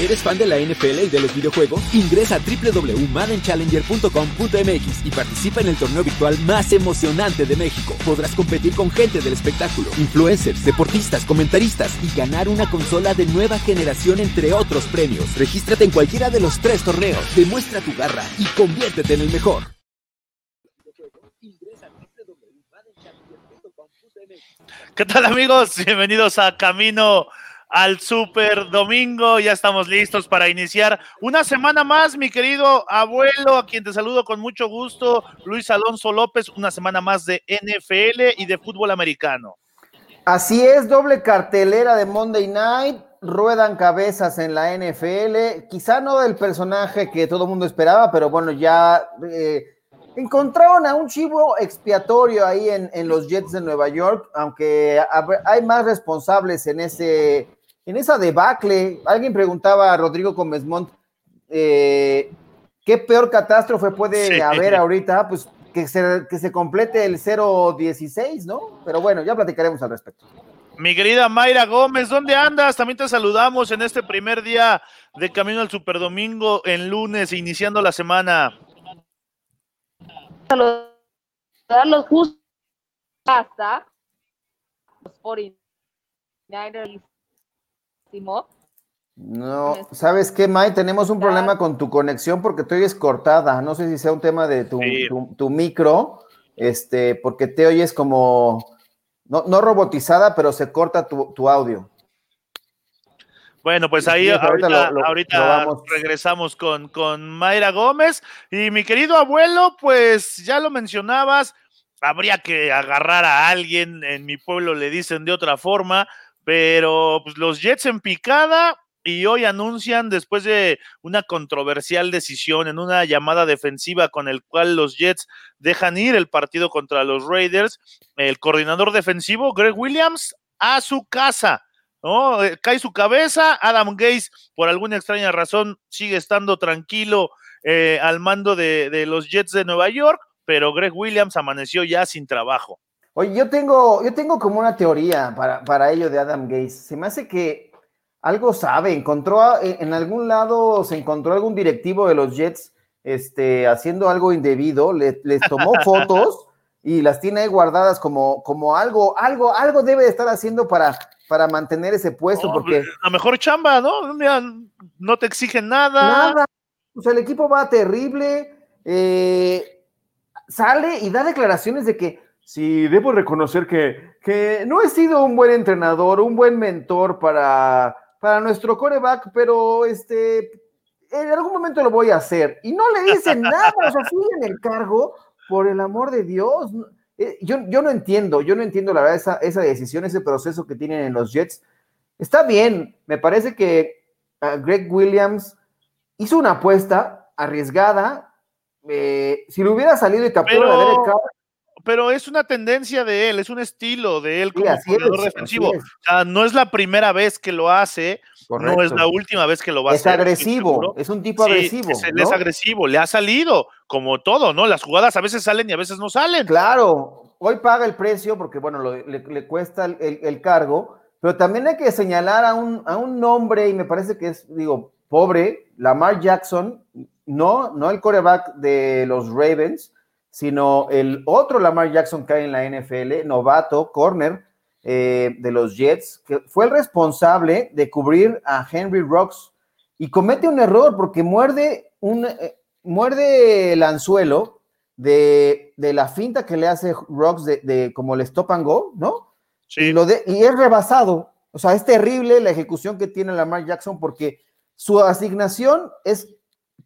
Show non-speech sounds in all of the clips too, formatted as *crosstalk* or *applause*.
¿Eres fan de la NFL y de los videojuegos? Ingresa a www.maddenchallenger.com.mx y participa en el torneo virtual más emocionante de México. Podrás competir con gente del espectáculo, influencers, deportistas, comentaristas y ganar una consola de nueva generación entre otros premios. Regístrate en cualquiera de los tres torneos, demuestra tu garra y conviértete en el mejor. ¿Qué tal amigos? Bienvenidos a Camino al Super Domingo. Ya estamos listos para iniciar una semana más, mi querido abuelo, a quien te saludo con mucho gusto, Luis Alonso López, una semana más de NFL y de fútbol americano. Así es, doble cartelera de Monday Night, ruedan cabezas en la NFL, quizá no del personaje que todo el mundo esperaba, pero bueno, ya eh, encontraron a un chivo expiatorio ahí en, en, los Jets de Nueva York, aunque hay más responsables en ese en esa debacle, alguien preguntaba a Rodrigo Comesmont, eh, ¿qué peor catástrofe puede haber ahorita? Pues que se, que se complete el 0-16, ¿no? Pero bueno, ya platicaremos al respecto. Mi querida Mayra Gómez, ¿dónde andas? También te saludamos en este primer día de Camino al Superdomingo en lunes, iniciando la semana. Saludarlos justo hasta los 49ers no, ¿sabes qué, May? Tenemos un problema con tu conexión porque te oyes cortada. No sé si sea un tema de tu, micro, este, porque te oyes como, no, robotizada, pero se corta tu, audio. Bueno, pues ahí ahorita, regresamos con, con Mayra Gómez. Y mi querido abuelo, pues ya lo mencionabas, habría que agarrar a alguien, en mi pueblo le dicen de otra forma, pero pues, los Jets en picada y hoy anuncian después de una controversial decisión en una llamada defensiva con el cual los Jets dejan ir el partido contra los Raiders, el coordinador defensivo Greg Williams a su casa. Eh, cae su cabeza, Adam Gaze por alguna extraña razón sigue estando tranquilo eh, al mando de los Jets de Nueva York, pero Greg Williams amaneció ya sin trabajo. Oye, yo tengo, yo tengo como una teoría para, para ello de Adam Gates. Se me hace que algo sabe, encontró en algún lado, se encontró algún directivo de los Jets este, haciendo algo indebido, le, les tomó *laughs* fotos y las tiene guardadas como, como algo, algo, algo debe de estar haciendo para, para mantener ese puesto. porque a mejor chamba, ¿no? no te exigen nada. Nada. O sea, el equipo va terrible, eh, sale y da declaraciones de que Sí, debo reconocer que, que, no he sido un buen entrenador, un buen mentor para, para nuestro coreback, pero este, en algún momento lo voy a hacer. Y no le dicen nada, o sea, en el cargo, por el amor de Dios. Eh, yo, yo no entiendo, yo no entiendo la verdad esa, esa decisión, ese proceso que tienen en los Jets. Está bien, me parece que ah, Greg Williams hizo una apuesta arriesgada. Eh, si le hubiera salido y capturó a Derek Carr, pero es una tendencia de él, es un estilo de él como jugador defensivo. O sea, no es la primera vez que lo hace, no es la última vez que lo va a hacer. Es agresivo, es un tipo agresivo. Es, es, agresivo, le ha salido, como todo, ¿no? Las jugadas a veces salen y a veces no salen. Claro, hoy paga el precio porque, bueno, le, cuesta el, cargo, pero también hay que señalar a un, a un nombre, y me parece que es, digo, pobre, Lamar Jackson, no, no el coreback de los Ravens sino el otro Lamar Jackson que hay en la NFL, novato, corner eh, de los Jets, que fue el responsable de cubrir a Henry Rocks y comete un error porque muerde, un, eh, muerde el anzuelo de, la finta que le hace Rocks de, como el stop and go, ¿no? Sí. Y, lo de, y es rebasado. O sea, es terrible la ejecución que tiene Lamar Jackson porque su asignación es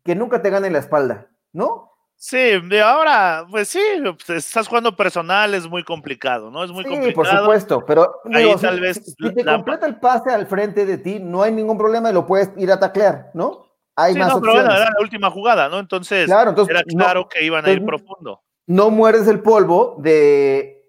que nunca te gane la espalda, ¿no? Sí, de ahora, pues sí, pues, estás jugando personal, es muy complicado, ¿no? Es muy sí, por supuesto, pero ahí tal vez si, te completa el pase al frente de ti, no hay ningún problema y lo puedes ir a taclear, ¿no? Hay más no, pero era la última jugada, ¿no? Entonces, era claro que iban a ir profundo. No mueres el polvo de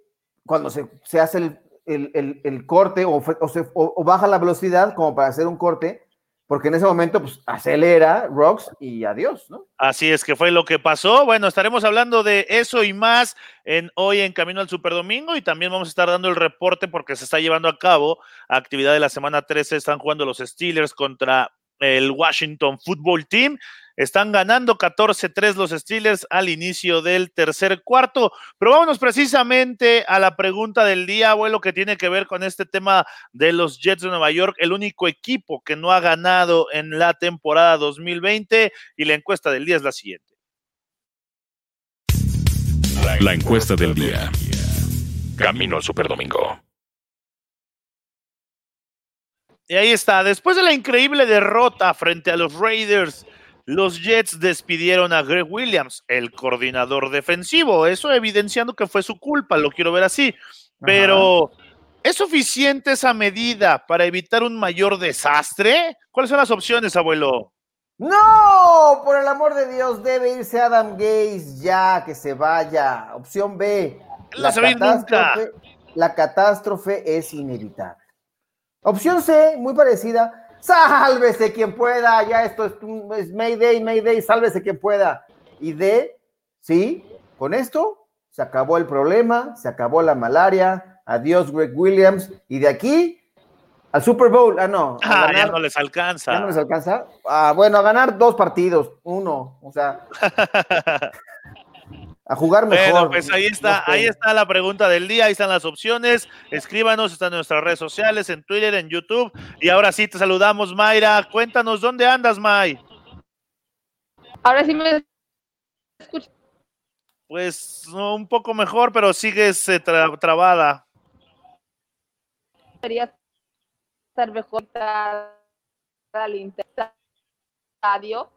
cuando se, se hace el, el, corte o, o, se, o baja la velocidad como para hacer un corte porque en ese momento pues acelera Rocks y adiós, ¿no? Así es que fue lo que pasó. Bueno, estaremos hablando de eso y más en hoy en Camino al Super Domingo y también vamos a estar dando el reporte porque se está llevando a cabo actividad de la semana 13, están jugando los Steelers contra el Washington Football Team. Están ganando 14-3 los Steelers al inicio del tercer cuarto. Pero vámonos precisamente a la pregunta del día, abuelo, que tiene que ver con este tema de los Jets de Nueva York, el único equipo que no ha ganado en la temporada 2020. Y la encuesta del día es la siguiente. La encuesta del día. Camino al Superdomingo. Y ahí está. Después de la increíble derrota frente a los Raiders los Jets despidieron a Greg Williams, el coordinador defensivo. Eso evidenciando que fue su culpa, lo quiero ver así. Pero, ¿es suficiente esa medida para evitar un mayor desastre? ¿Cuáles son las opciones, abuelo? No, por el amor de Dios, debe irse Adam Gaze ya, que se vaya. Opción B. La, catástrofe, la catástrofe es inevitable. Opción C, muy parecida sálvese quien pueda, ya esto es, Mayday, Mayday, sálvese quien pueda. Y de, sí, con esto se acabó el problema, se acabó la malaria, adiós Greg Williams, y de aquí al Super Bowl, ah, no. Ah, ya no les alcanza. Ya no les alcanza. Ah, bueno, a ganar dos partidos, uno, o sea. *laughs* a jugar mejor. Bueno, pues ahí está, ahí está la pregunta del día, ahí están las opciones. Escríbanos, están en nuestras redes sociales, en Twitter, en YouTube. Y ahora sí te saludamos, Mayra. Cuéntanos, ¿dónde andas, May? Ahora sí me escucho. Pues un poco mejor, pero sigues eh, trabada. Sería estar mejor al estadio.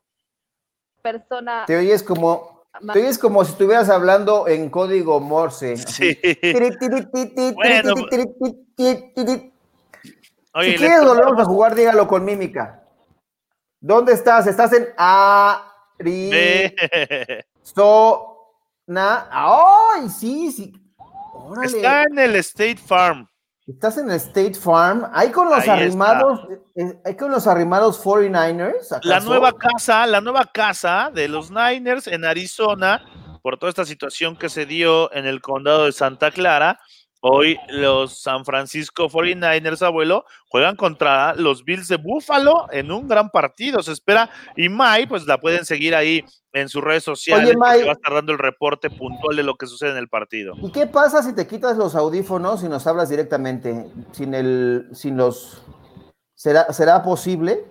Persona. Te oyes como es como si estuvieras hablando en código Morse. Sí. bueno. si quieres volvemos a jugar, dígalo con mímica. ¿Dónde estás? Estás en Ari. Na. ¡Ay, sí, sí! Está en el State Farm. Estás en el State Farm. Hay con los arrimados, eh, hay con los arrimados 49ers. La nueva casa, la nueva casa de los Niners en Arizona, por toda esta situación que se dio en el condado de Santa Clara. Hoy los San Francisco 49ers, abuelo, juegan contra los Bills de Buffalo en un gran partido. Se espera. Y Mai, pues la pueden seguir ahí en sus redes sociales. va a estar dando el reporte puntual de lo que sucede en el partido. ¿Y qué pasa si te quitas los audífonos y nos hablas directamente? Sin el, sin los. ¿Será, será posible?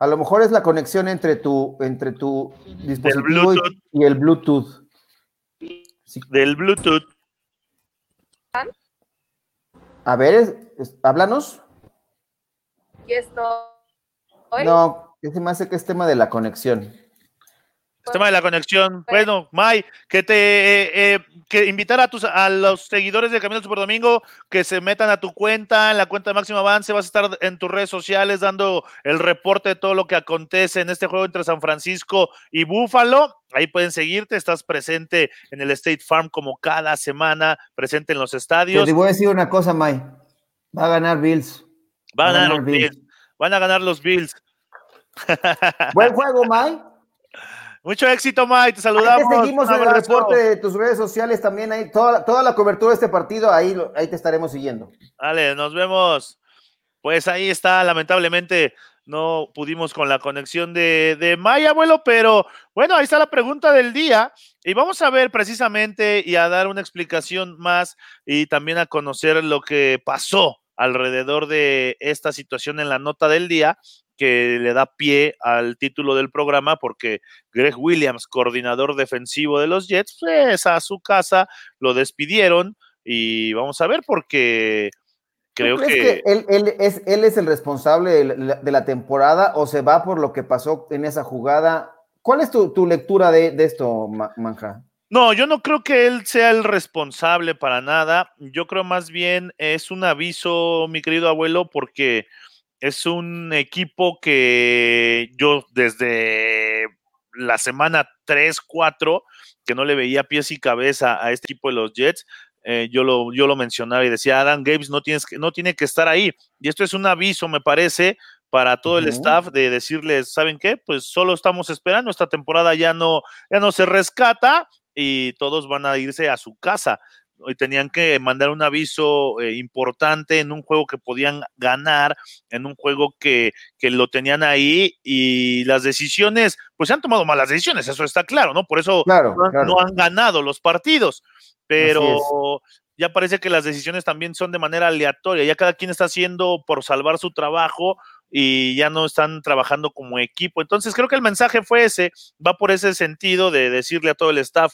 A lo mejor es la conexión entre tu, entre tu dispositivo y, el Bluetooth. Del Bluetooth. A ver, háblanos. ¿Y esto? No, se me hace que es tema de la conexión. El tema de la conexión. Bueno, May, que te eh, eh, que invitar a tus a los seguidores de Camino Super Domingo que se metan a tu cuenta, en la cuenta de Máximo Avance, vas a estar en tus redes sociales dando el reporte de todo lo que acontece en este juego entre San Francisco y Búfalo. Ahí pueden seguirte, estás presente en el State Farm como cada semana, presente en los estadios. Te voy a decir una cosa, May. Va a ganar Bills. Va a ganar, Bills. Van a ganar los Bills. *laughs* Buen juego, May. Mucho éxito, Mike. Te saludamos. Te seguimos en el reporte de tus redes sociales también. Ahí, toda, toda la cobertura de este partido, ahí, ahí te estaremos siguiendo. Vale, nos vemos. Pues ahí está, lamentablemente no pudimos con la conexión de, de Maya, abuelo, pero bueno, ahí está la pregunta del día y vamos a ver precisamente y a dar una explicación más y también a conocer lo que pasó alrededor de esta situación en la nota del día que le da pie al título del programa porque Greg Williams, coordinador defensivo de los Jets, pues a su casa lo despidieron y vamos a ver porque creo que... él, es, él es el responsable de la, temporada o se va por lo que pasó en esa jugada. ¿Cuál es tu, lectura de, de esto, Manja? No, yo no creo que él sea el responsable para nada. Yo creo más bien es un aviso, mi querido abuelo, porque es un equipo que yo desde la semana 3, 4, que no le veía pies y cabeza a este equipo de los Jets, eh, yo, lo, yo lo mencionaba y decía, Adam Games no, tienes que, no tiene que estar ahí. Y esto es un aviso, me parece, para todo el staff de decirles, ¿saben qué? Pues solo estamos esperando, esta temporada ya no, ya no se rescata y todos van a irse a su casa tenían que mandar un aviso eh, importante en un juego que podían ganar, en un juego que, que, lo tenían ahí y las decisiones, pues se han tomado malas decisiones, eso está claro, ¿no? Por eso no, han ganado los partidos, pero ya parece que las decisiones también son de manera aleatoria, ya cada quien está haciendo por salvar su trabajo y ya no están trabajando como equipo. Entonces creo que el mensaje fue ese, va por ese sentido de decirle a todo el staff,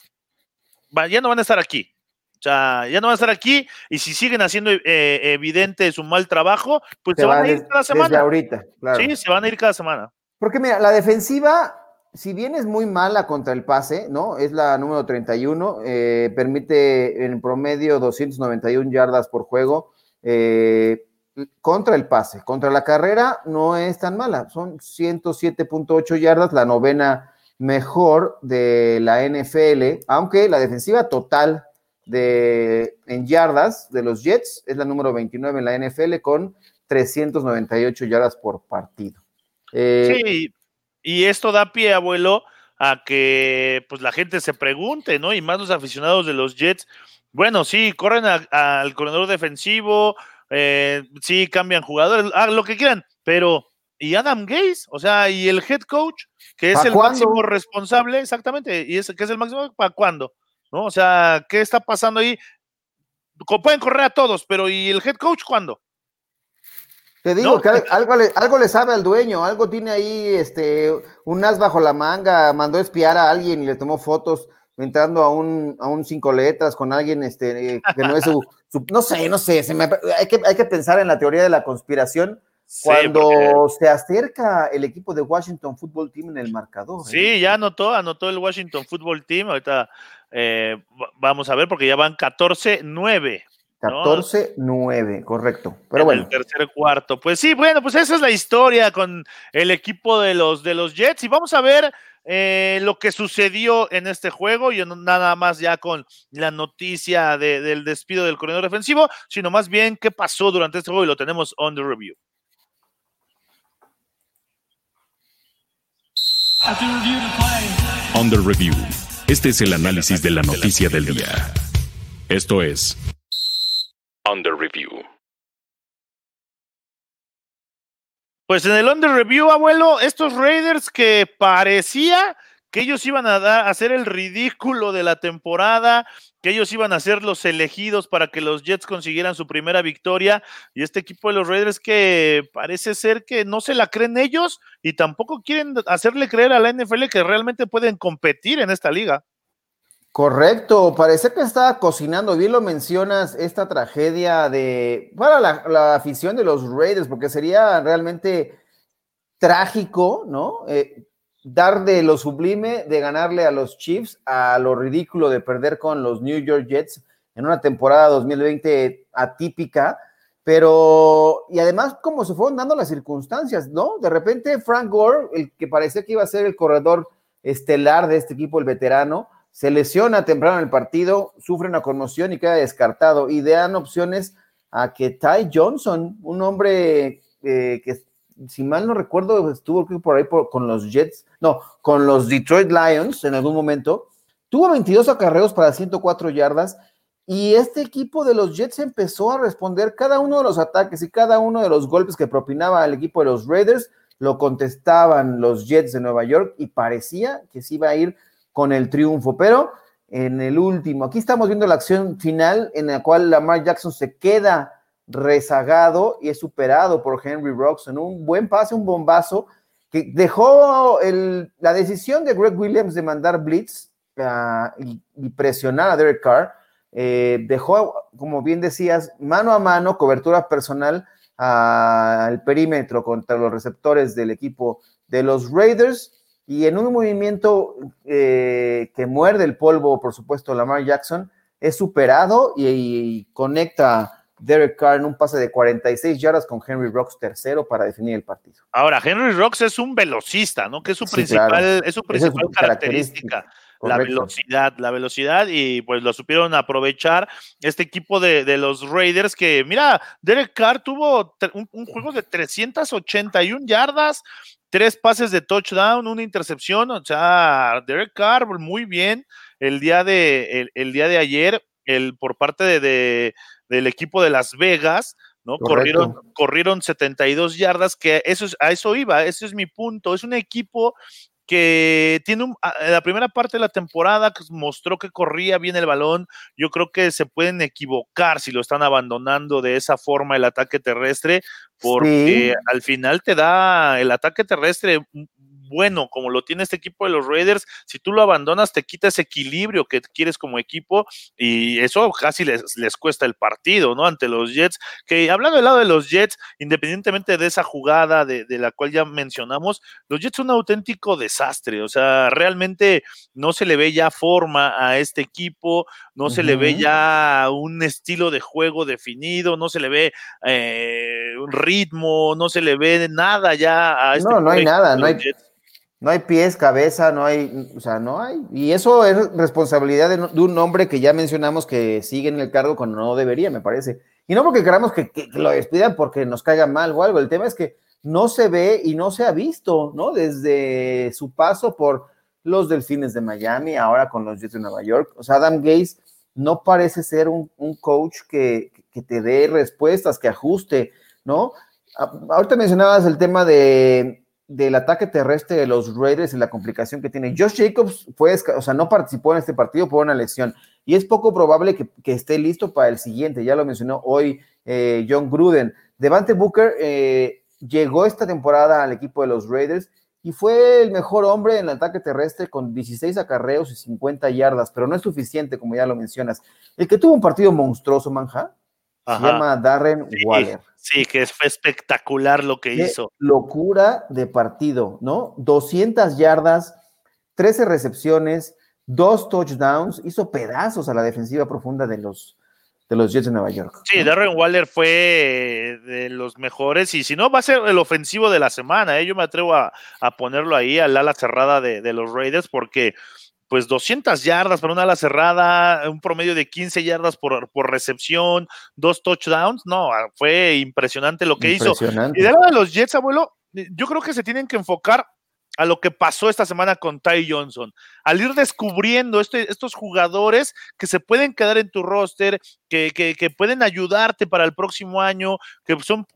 ya no van a estar aquí. O sea, ya no van a estar aquí y si siguen haciendo eh, evidente su mal trabajo, pues se, van, a ir cada semana. ahorita, Sí, se van a ir cada semana. Porque mira, la defensiva, si bien es muy mala contra el pase, ¿no? Es la número 31, eh, permite en promedio 291 yardas por juego. Eh, contra el pase, contra la carrera no es tan mala, son 107.8 yardas, la novena mejor de la NFL, aunque la defensiva total de, en yardas de los Jets es la número 29 en la NFL con 398 yardas por partido. Eh, sí, y esto da pie, abuelo, a que pues la gente se pregunte, ¿no? Y más los aficionados de los Jets, bueno, sí, corren al corredor defensivo, eh, sí, cambian jugadores, ah, lo que quieran, pero ¿y Adam Gaze? O sea, ¿y el head coach? Que es el máximo responsable, exactamente, y es, que es el máximo, ¿para cuándo? ¿No? O sea, ¿qué está pasando ahí? Pueden correr a todos, pero ¿y el head coach cuándo? Te digo que algo le, algo le sabe al dueño, algo tiene ahí este, un as bajo la manga, mandó espiar a alguien y le tomó fotos entrando a un, a un cinco letras con alguien este, que no es su, *laughs* no sé, no sé, se me, hay, que, hay que pensar en la teoría de la conspiración cuando se acerca el equipo de Washington Football Team en el marcador. ¿eh? Sí, ya anotó, anotó el Washington Football Team, ahorita eh, vamos a ver porque ya van 14-9. 14-9, correcto. Pero bueno. El tercer cuarto. Pues sí, bueno, pues esa es la historia con el equipo de los, de los Jets. Y vamos a ver eh, lo que sucedió en este juego, y nada más ya con la noticia del despido del corredor defensivo, sino más bien qué pasó durante este juego y lo tenemos on the review. On the review. Este es el análisis de la noticia del día. Esto es the review. Pues en el Under Review, abuelo, estos Raiders que parecía que ellos iban a, dar, hacer el ridículo de la temporada, que ellos iban a ser los elegidos para que los Jets consiguieran su primera victoria, y este equipo de los Raiders que parece ser que no se la creen ellos y tampoco quieren hacerle creer a la NFL que realmente pueden competir en esta liga. Correcto, parece que estaba cocinando, bien lo mencionas, esta tragedia de, para la, afición de los Raiders, porque sería realmente trágico, ¿no? Eh, dar de lo sublime de ganarle a los Chiefs a lo ridículo de perder con los New York Jets en una temporada 2020 atípica, pero, y además como se fueron dando las circunstancias, ¿no? De repente Frank Gore, el que parecía que iba a ser el corredor estelar de este equipo, el veterano, se lesiona temprano en el partido, sufre una conmoción y queda descartado. Y dan opciones a que Ty Johnson, un hombre eh, que, si mal no recuerdo, estuvo por ahí con los Jets, no, con los Detroit Lions en algún momento, tuvo 22 acarreos para 104 yardas. Y este equipo de los Jets empezó a responder cada uno de los ataques y cada uno de los golpes que propinaba el equipo de los Raiders, lo contestaban los Jets de Nueva York y parecía que se iba a ir con el triunfo, pero en el último, aquí estamos viendo la acción final en la cual Lamar Jackson se queda rezagado y es superado por Henry Rocks en un buen pase, un bombazo, que dejó la decisión de Greg Williams de mandar blitz ah, y, presionar a Derek Carr, eh, dejó, como bien decías, mano a mano, cobertura personal al perímetro contra los receptores del equipo de los Raiders. Y en un movimiento eh, que muerde el polvo, por supuesto, Lamar Jackson, es superado y, conecta Derek Carr en un pase de 46 yardas con Henry Rocks tercero para definir el partido. Ahora, Henry Rocks es un velocista, ¿no? Que es su principal, es su principal característica. La velocidad, la velocidad, y pues lo supieron aprovechar este equipo de, los Raiders que, mira, Derek Carr tuvo un, un, juego de 381 yardas, tres pases de touchdown, una intercepción, o sea, Derek Carr muy bien el día de, el, día de ayer el, por parte de, del equipo de Las Vegas, ¿no? Corrieron, corrieron 72 yardas, que eso es, a eso iba, ese es mi punto. Es un equipo que tiene un, la primera parte de la temporada mostró que corría bien el balón. Yo creo que se pueden equivocar si lo están abandonando de esa forma el ataque terrestre, porque al final te da el ataque terrestre bueno como lo tiene este equipo de los Raiders, si tú lo abandonas te quita ese equilibrio que quieres como equipo y eso casi les, les cuesta el partido, ¿no? Ante los Jets, que hablando del lado de los Jets, independientemente de esa jugada de, de la cual ya mencionamos, los Jets son un auténtico desastre, o sea, realmente no se le ve ya forma a este equipo, no se le ve ya un estilo de juego definido, no se le ve eh, un ritmo, no se le ve nada ya a este No, no hay nada, no hay, no hay pies, cabeza, no hay, o sea, no hay. Y eso es responsabilidad de, un hombre que ya mencionamos que sigue en el cargo cuando no debería, me parece. Y no porque queramos que, lo despidan porque nos caiga mal o algo. El tema es que no se ve y no se ha visto, ¿no? Desde su paso por los Delfines de Miami, ahora con los Jets de Nueva York. O sea, Adam Gates no parece ser un, coach que, que, te dé respuestas, que ajuste, ¿no? Ahorita mencionabas el tema de del ataque terrestre de los Raiders y la complicación que tiene. Josh Jacobs fue, o sea, no participó en este partido por una lesión y es poco probable que, esté listo para el siguiente. Ya lo mencionó hoy eh, John Gruden. Devante Booker eh, llegó esta temporada al equipo de los Raiders y fue el mejor hombre en el ataque terrestre con 16 acarreos y 50 yardas, pero no es suficiente, como ya lo mencionas. El que tuvo un partido monstruoso, Manja, se llama Darren Waller. Sí, que fue espectacular lo que hizo. Locura de partido, ¿no? 200 yardas, 13 recepciones, dos touchdowns, hizo pedazos a la defensiva profunda de los, de los Jets de Nueva York. Sí, Darren Waller fue de los mejores y si no va a ser el ofensivo de la semana, ¿eh? yo me atrevo a, ponerlo ahí al ala cerrada de, de los Raiders porque pues 200 yardas para una ala cerrada, un promedio de 15 yardas por, por recepción, dos touchdowns, no, ah, fue impresionante lo que hizo. Y de de los Jets, abuelo, yo creo que se tienen que enfocar a lo que pasó esta semana con Ty Johnson, al ir descubriendo este, estos jugadores que se pueden quedar en tu roster, que, que, pueden ayudarte para el próximo año, que son,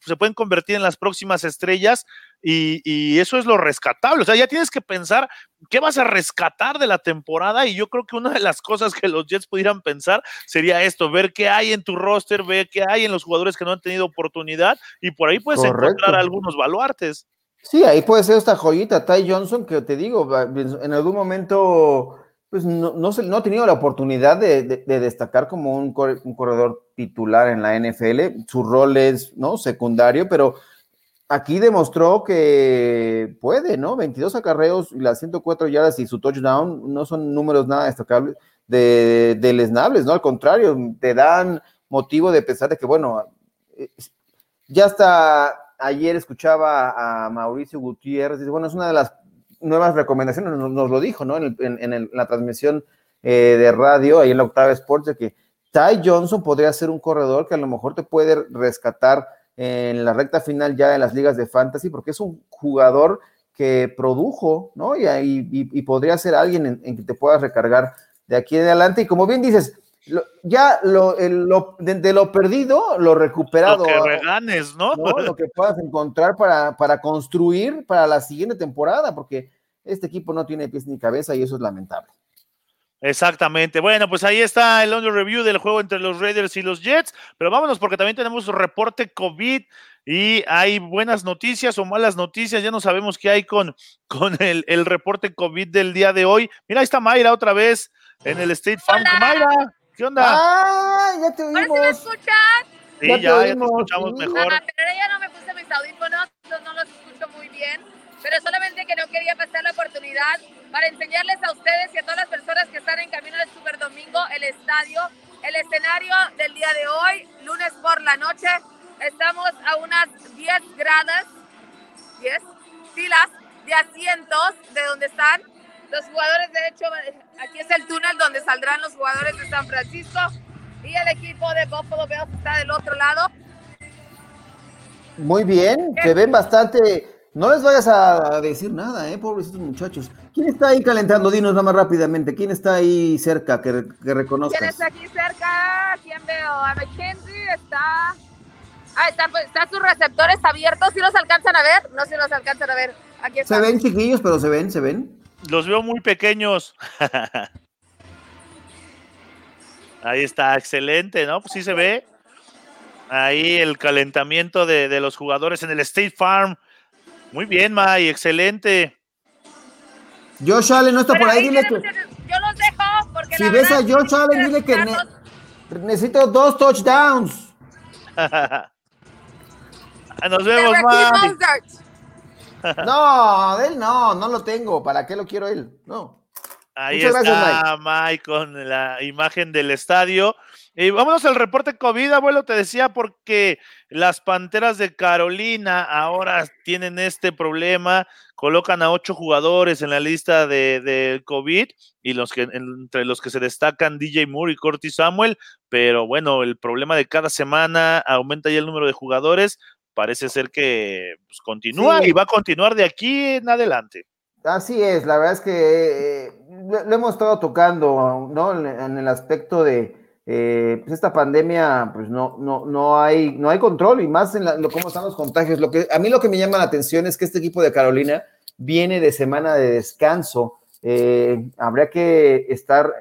se pueden convertir en las próximas estrellas, y, y, eso es lo rescatable. O sea, ya tienes que pensar qué vas a rescatar de la temporada, y yo creo que una de las cosas que los Jets pudieran pensar sería esto, ver qué hay en tu roster, ver qué hay en los jugadores que no han tenido oportunidad, y por ahí puedes encontrar algunos baluartes. Sí, ahí puede ser esta joyita, Ty Johnson, que te digo, en algún momento pues no, no, no ha tenido la oportunidad de, destacar como un, corredor titular en la NFL. Su rol es ¿no? secundario, pero aquí demostró que puede, ¿no? 22 acarreos y las 104 yardas y su touchdown no son números nada destacables de, de lesnables, ¿no? Al contrario, te dan motivo de pensar de que, bueno, ya está ayer escuchaba a Mauricio Gutiérrez, dice, bueno, es una de las nuevas recomendaciones, nos, lo dijo, ¿no? En, la transmisión eh, de radio, ahí en la octava Sports, de que Ty Johnson podría ser un corredor que a lo mejor te puede rescatar en la recta final ya en las ligas de fantasy, porque es un jugador que produjo, ¿no? Y, y, podría ser alguien en, en, que te puedas recargar de aquí en adelante. Y como bien dices, ya lo, de, lo perdido, lo recuperado. Lo que reganes, ¿no? Lo que puedas encontrar para, para construir para la siguiente temporada, porque este equipo no tiene pies ni cabeza y eso es lamentable. Exactamente. Bueno, pues ahí está el under review del juego entre los Raiders y los Jets. Pero vámonos porque también tenemos reporte COVID y hay buenas noticias o malas noticias. Ya no sabemos qué hay con, con el, el reporte COVID del día de hoy. Mira, ahí está Mayra otra vez en el State Farm. Mayra. ¿Qué onda? ¡Ah! Ya te oímos. me escuchan? Sí, ya, ya, te, escuchamos mejor. Ah, pero ya no me puse mis audífonos, no los escucho muy bien. Pero solamente que no quería pasar la oportunidad para enseñarles a ustedes y a todas las personas que están en camino del Super Domingo el estadio, el escenario del día de hoy, lunes por la noche. Estamos a unas 10 gradas, 10 filas de asientos de donde están los jugadores, de hecho, aquí es el túnel donde saldrán los jugadores de San Francisco y el equipo de Buffalo Bills está del otro lado. Muy bien, se ven bastante No les vayas a decir nada, eh, pobrecitos muchachos. ¿Quién está ahí calentando? Dinos nada más rápidamente. ¿Quién está ahí cerca que, que reconozcas? ¿Quién está aquí cerca? ¿Quién veo? A McKenzie está. Ah, están, pues, están sus receptores abiertos. ¿Sí los alcanzan a ver? No, si los alcanzan a ver. Aquí Se ven chiquillos, pero se ven, se ven. Los veo muy pequeños. *laughs* Ahí está, excelente, ¿no? Pues sí se ve. Ahí el calentamiento de, de los jugadores en el State Farm muy bien, May, excelente. Josh Allen no está por ahí, dile que. Yo los dejo porque. Si ves a Josh Allen, dile que necesito dos touchdowns. *laughs* Nos vemos, May. *laughs* no, él no, no lo tengo. ¿Para qué lo quiero él? No. Ahí está Mike con la imagen del estadio. Y vámonos al reporte COVID, abuelo, te decía, porque las Panteras de Carolina ahora tienen este problema, colocan a ocho jugadores en la lista de, COVID y los que, entre los que se destacan DJ Moore y Curtis Samuel, pero bueno, el problema de cada semana aumenta ya el número de jugadores, parece ser que pues, continúa y va a continuar de aquí en adelante. Así es, la verdad es que eh, lo, hemos estado tocando, ¿no? En, el aspecto de eh, pues esta pandemia, pues no, no, no hay, no hay control y más en lo, cómo están los contagios. Lo que a mí lo que me llama la atención es que este equipo de Carolina viene de semana de descanso. Eh, habría que estar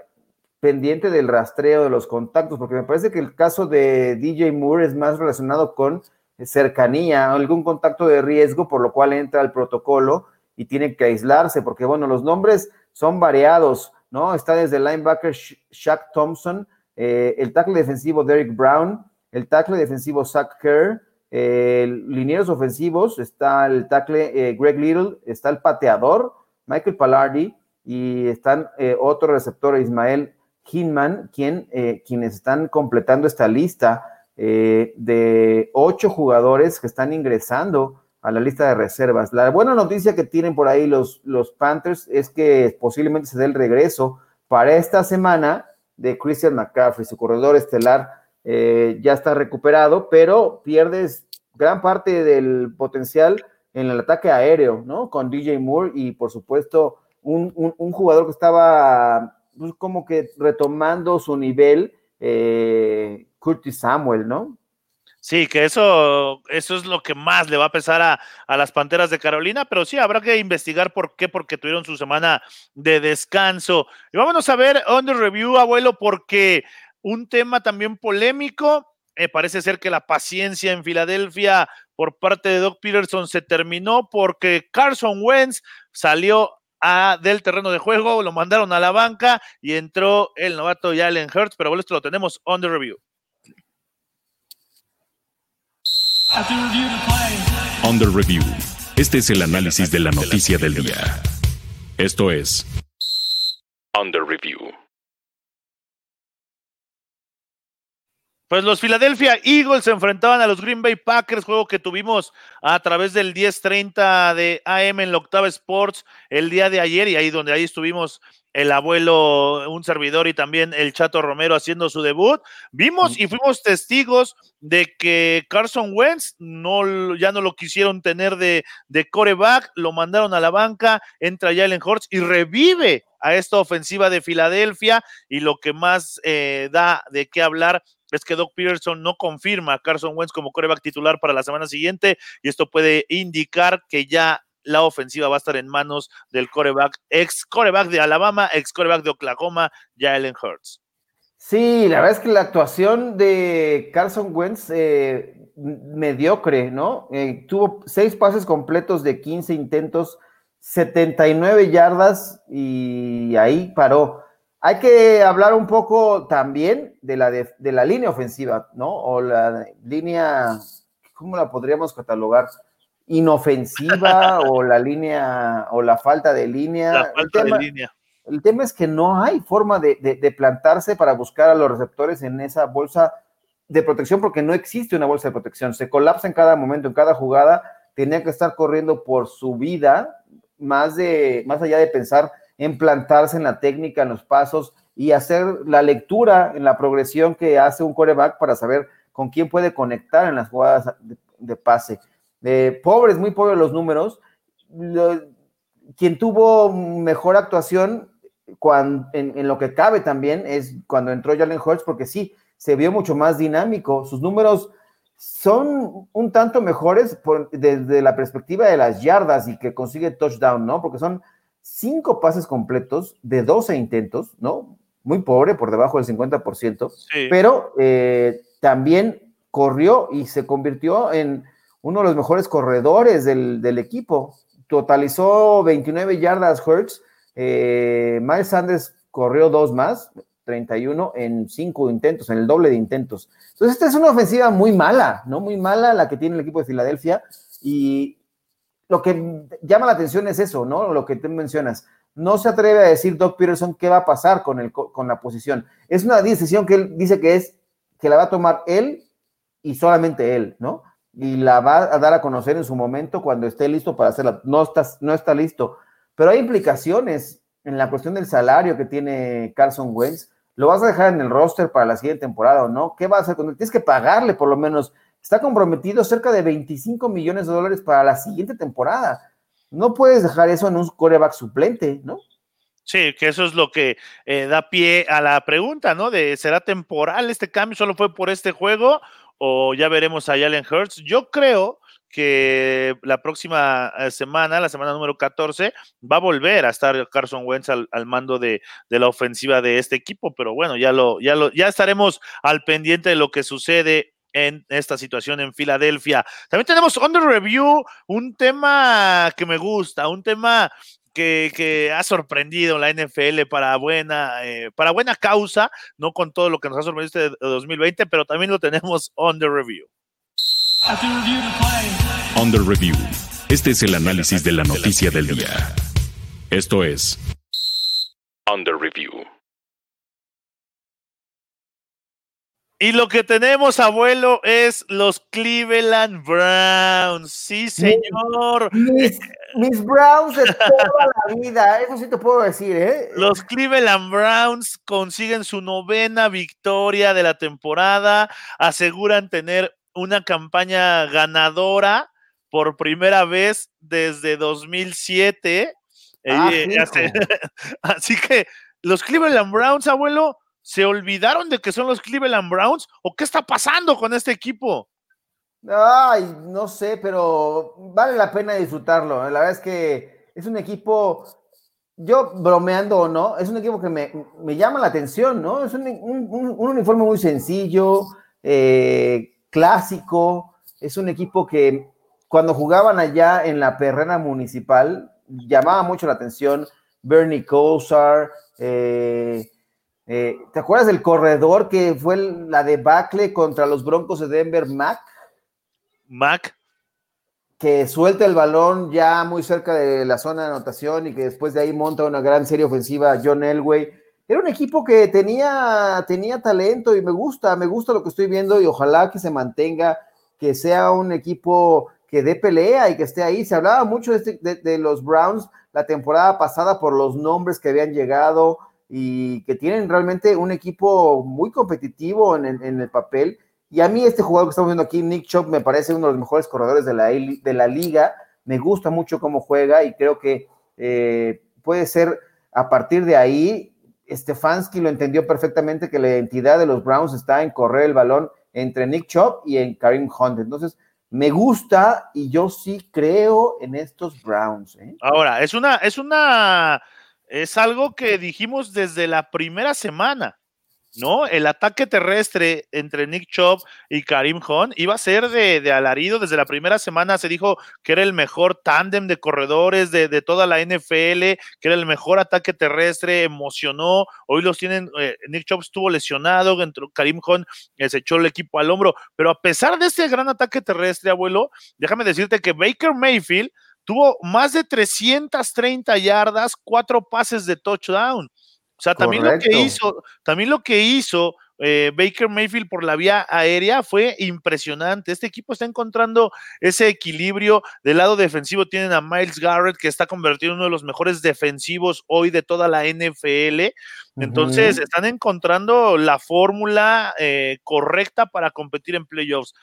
pendiente del rastreo de los contactos, porque me parece que el caso de DJ Moore es más relacionado con cercanía, algún contacto de riesgo, por lo cual entra al protocolo y tiene que aislarse, porque bueno, los nombres son variados, ¿no? Está desde el linebacker Shaq Thompson, eh, el tackle defensivo Derek Brown, el tackle defensivo Zach Kerr, eh, linieros ofensivos, está el tackle eh, Greg Little, está el pateador Michael Pallardi y están otro receptor Ismael Hinman, quien, quienes están completando esta lista de ocho jugadores que están ingresando a la lista de reservas. La buena noticia que tienen por ahí los, los Panthers es que posiblemente se dé el regreso para esta semana de Christian McCaffrey, su corredor estelar eh, ya está recuperado, pero pierdes gran parte del potencial en el ataque aéreo, ¿no? Con DJ Moore y por supuesto un, jugador que estaba pues, como que retomando su nivel, eh, Curtis Samuel, ¿no? Sí, que eso, eso es lo que más le va a pesar a, a, las Panteras de Carolina, pero sí, habrá que investigar por qué, porque tuvieron su semana de descanso. Y vámonos a ver on the review, abuelo, porque un tema también polémico, eh, parece ser que la paciencia en Filadelfia por parte de Doc Peterson se terminó porque Carson Wentz salió del terreno de juego, lo mandaron a la banca y entró el novato Jalen Hurts, pero bueno, esto lo tenemos on the review. The Review. Este es el análisis de la noticia del día. Esto es the Review. Pues los Philadelphia Eagles se enfrentaban a los Green Bay Packers, juego que tuvimos a través del 10:30 de AM en la Octava Sports el día de ayer y ahí donde ahí estuvimos el abuelo, un servidor y también el Chato Romero haciendo su debut. Vimos y fuimos testigos de que Carson Wentz no, ya no lo quisieron tener de, de coreback, lo mandaron a la banca, entra Jalen Hurts y revive a esta ofensiva de Filadelfia y lo que más eh, da de qué hablar es que Doc Peterson no confirma a Carson Wentz como coreback titular para la semana siguiente y esto puede indicar que ya la ofensiva va a estar en manos del coreback, ex coreback de Alabama, ex coreback de Oklahoma, Jalen Hurts. Sí, la verdad es que la actuación de Carson Wentz, eh, mediocre, ¿no? Eh, tuvo seis pases completos de 15 intentos, 79 yardas y ahí paró. Hay que hablar un poco también de la, de la línea ofensiva, ¿no? O la línea, ¿cómo la podríamos catalogar? inofensiva o la línea o la falta de línea. La falta el tema, de línea. El tema es que no hay forma de, de, plantarse para buscar a los receptores en esa bolsa de protección porque no existe una bolsa de protección. Se colapsa en cada momento, en cada jugada. Tenía que estar corriendo por su vida, más, de, más allá de pensar en plantarse en la técnica, en los pasos y hacer la lectura en la progresión que hace un coreback para saber con quién puede conectar en las jugadas de, pase. Eh, pobres, muy pobres los números. quien tuvo mejor actuación en, lo que cabe también es cuando entró Jalen Hurts, porque sí, se vio mucho más dinámico. Sus números son un tanto mejores desde la perspectiva de las yardas y que consigue touchdown, ¿no? Porque son cinco pases completos de 12 intentos, ¿no? Muy pobre, por debajo del 50%, pero eh, también corrió y se convirtió en uno de los mejores corredores del, del equipo. Totalizó 29 yardas Hertz eh, Miles Sanders corrió dos más, 31 en cinco intentos, en el doble de intentos. Entonces, esta es una ofensiva muy mala, ¿no? Muy mala la que tiene el equipo de Filadelfia. Y lo que llama la atención es eso, ¿no? Lo que tú mencionas. No se atreve a decir Doc Peterson qué va a pasar con, el, con la posición. Es una decisión que él dice que es que la va a tomar él y solamente él, ¿no? Y la va a dar a conocer en su momento cuando esté listo para hacerla. No está, no está listo pero hay implicaciones en la cuestión del salario que tiene Carson Wentz. ¿Lo vas a dejar en el roster para la siguiente temporada o no? ¿Qué vas a hacer con él? Tienes que pagarle por lo menos. Está comprometido cerca de 25 millones de dólares para la siguiente temporada. No puedes dejar eso en un coreback suplente, ¿no? Sí, que eso es lo que eh, da pie a la pregunta, ¿no? De ¿será temporal este cambio? ¿Solo fue por este juego? ¿O ya veremos a Jalen Hurts? Yo creo que la próxima eh, semana, la semana número 14, va a volver a estar Carson Wentz al, mando de, la ofensiva de este equipo, pero bueno, ya lo, ya lo, ya estaremos al pendiente de lo que sucede en esta situación en Filadelfia. También tenemos under review un tema que me gusta, un tema que, ha sorprendido la NFL para buena, eh, para buena causa, no con todo lo que nos ha sorprendido este 2020, pero también lo tenemos under review. Under Review. Este es el análisis de la noticia del día. Esto es Under Review. Y lo que tenemos, abuelo, es los Cleveland Browns. Sí, señor. Mis, Browns de toda la *laughs* vida, eso sí te puedo decir, ¿eh? Los Cleveland Browns consiguen su novena victoria de la temporada, aseguran tener una campaña ganadora por primera vez desde 2007. Ah, eh, *laughs* así que los Cleveland Browns, abuelo, ¿se olvidaron de que son los Cleveland Browns? ¿O qué está pasando con este equipo? Ay, no sé, pero vale la pena disfrutarlo. La verdad es que es un equipo, yo bromeando o no, es un equipo que me, llama la atención, ¿no? Es un, uniforme muy sencillo, eh, clásico, es un equipo que cuando jugaban allá en la perrena municipal llamaba mucho la atención. Bernie Kosar, eh, eh, ¿te acuerdas del corredor que fue la debacle contra los Broncos de Denver, Mac? Mac. Que suelta el balón ya muy cerca de la zona de anotación y que después de ahí monta una gran serie ofensiva John Elway era un equipo que tenía, tenía talento y me gusta, me gusta lo que estoy viendo y ojalá que se mantenga, que sea un equipo que dé pelea y que esté ahí. Se hablaba mucho de, este, los Browns la temporada pasada por los nombres que habían llegado y que tienen realmente un equipo muy competitivo en, el papel. Y a mí este jugador que estamos viendo aquí, Nick Chop, me parece uno de los mejores corredores de la, de la liga. Me gusta mucho cómo juega y creo que eh, puede ser a partir de ahí Stefanski lo entendió perfectamente que la identidad de los Browns está en correr el balón entre Nick Chubb y en Karim Hunt. Entonces, me gusta y yo sí creo en estos Browns. ¿eh? Ahora, es una, es una, es algo que dijimos desde la primera semana. ¿no? El ataque terrestre entre Nick Chubb y Karim Hunt iba a ser de, alarido. Desde la primera semana se dijo que era el mejor tándem de corredores de, toda la NFL, que era el mejor ataque terrestre, emocionó. Hoy los tienen, eh, Nick Chubb estuvo lesionado, Karim Hunt eh, se echó el equipo al hombro. Pero a pesar de este gran ataque terrestre, abuelo, déjame decirte que Baker Mayfield tuvo más de 330 yardas, cuatro pases de touchdown. O sea, también lo que hizo, también lo que hizo eh, Baker Mayfield por la vía aérea fue impresionante. Este equipo está encontrando ese equilibrio. Del lado defensivo tienen a Miles Garrett, que está convertido en uno de los mejores defensivos hoy de toda la NFL. Entonces, están encontrando la fórmula eh, correcta para competir en playoffs.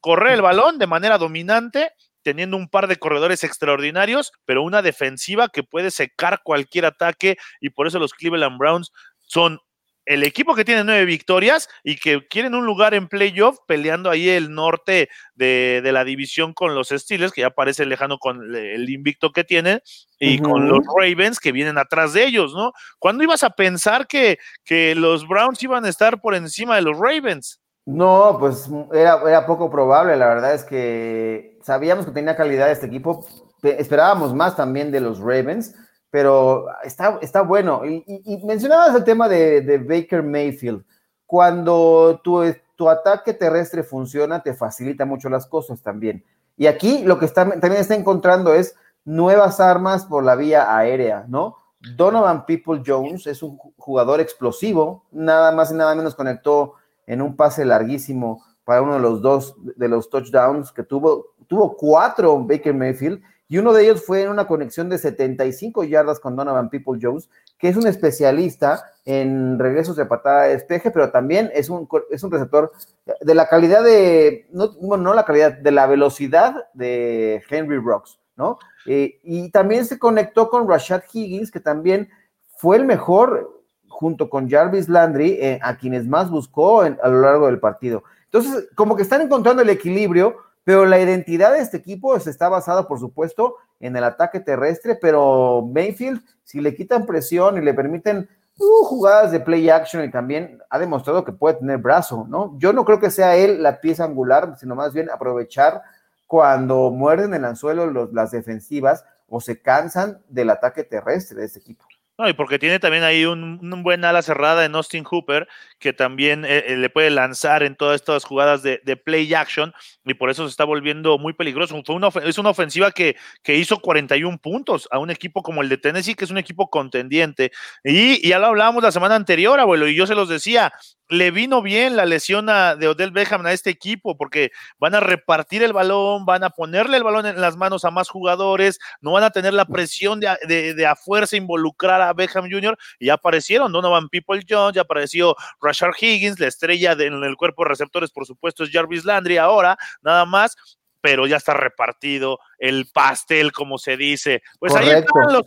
Correr el balón de manera dominante teniendo un par de corredores extraordinarios, pero una defensiva que puede secar cualquier ataque y por eso los Cleveland Browns son el equipo que tiene nueve victorias y que quieren un lugar en playoff peleando ahí el norte de, la división con los Steelers, que ya parece lejano con el invicto que tienen, y con los Ravens que vienen atrás de ellos, ¿no? ¿Cuándo ibas a pensar que, que los Browns iban a estar por encima de los Ravens? No, pues era, era poco probable, la verdad es que sabíamos que tenía calidad este equipo, esperábamos más también de los Ravens, pero está, está bueno. Y, mencionabas el tema de, Baker Mayfield. Cuando tu, tu, ataque terrestre funciona, te facilita mucho las cosas también. Y aquí lo que también está encontrando es nuevas armas por la vía aérea, ¿no? Donovan People Jones es un jugador explosivo, nada más y nada menos conectó en un pase larguísimo para uno de los dos de los touchdowns que tuvo, tuvo cuatro Baker Mayfield y uno de ellos fue en una conexión de 75 yardas con Donovan People Jones, que es un especialista en regresos de patada de despeje, pero también es un, es un receptor de la calidad de, no, bueno, no la calidad, de la velocidad de Henry Rocks, ¿no? Eh, y también se conectó con Rashad Higgins, que también fue el mejor junto con Jarvis Landry, eh, a quienes más buscó a lo largo del partido. Entonces, como que están encontrando el equilibrio pero la identidad de este equipo está basada, por supuesto, en el ataque terrestre, pero Mayfield, si le quitan presión y le permiten uh, jugadas de play action y también ha demostrado que puede tener brazo, ¿no? Yo no creo que sea él la pieza angular, sino más bien aprovechar cuando muerden el anzuelo las defensivas o se cansan del ataque terrestre de este equipo. No, y porque tiene también ahí un, buen ala cerrada en Austin Hooper, que también eh, eh, le puede lanzar en todas estas jugadas de, play action, y por eso se está volviendo muy peligroso. Es una ofensiva que, que, hizo 41 puntos a un equipo como el de Tennessee, que es un equipo contendiente. Y, y ya lo hablábamos la semana anterior, abuelo, y yo se los decía, le vino bien la lesión de Odell Beckham a este equipo porque van a repartir el balón, van a ponerle el balón en las manos a más jugadores, no van a tener la presión de, a fuerza involucrar a Beckham Jr. y ya aparecieron Donovan People Jones, ya apareció Rashard Higgins, la estrella en el cuerpo de receptores, por supuesto, es Jarvis Landry ahora, nada más, pero ya está repartido el pastel, como se dice. Pues ahí están los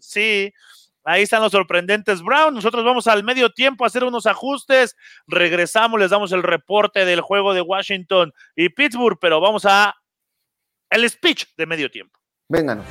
Sí, Ahí están los sorprendentes Brown. Nosotros vamos al medio tiempo a hacer unos ajustes. Regresamos, les damos el reporte del juego de Washington y Pittsburgh, pero vamos a el speech de medio tiempo. Vénganos.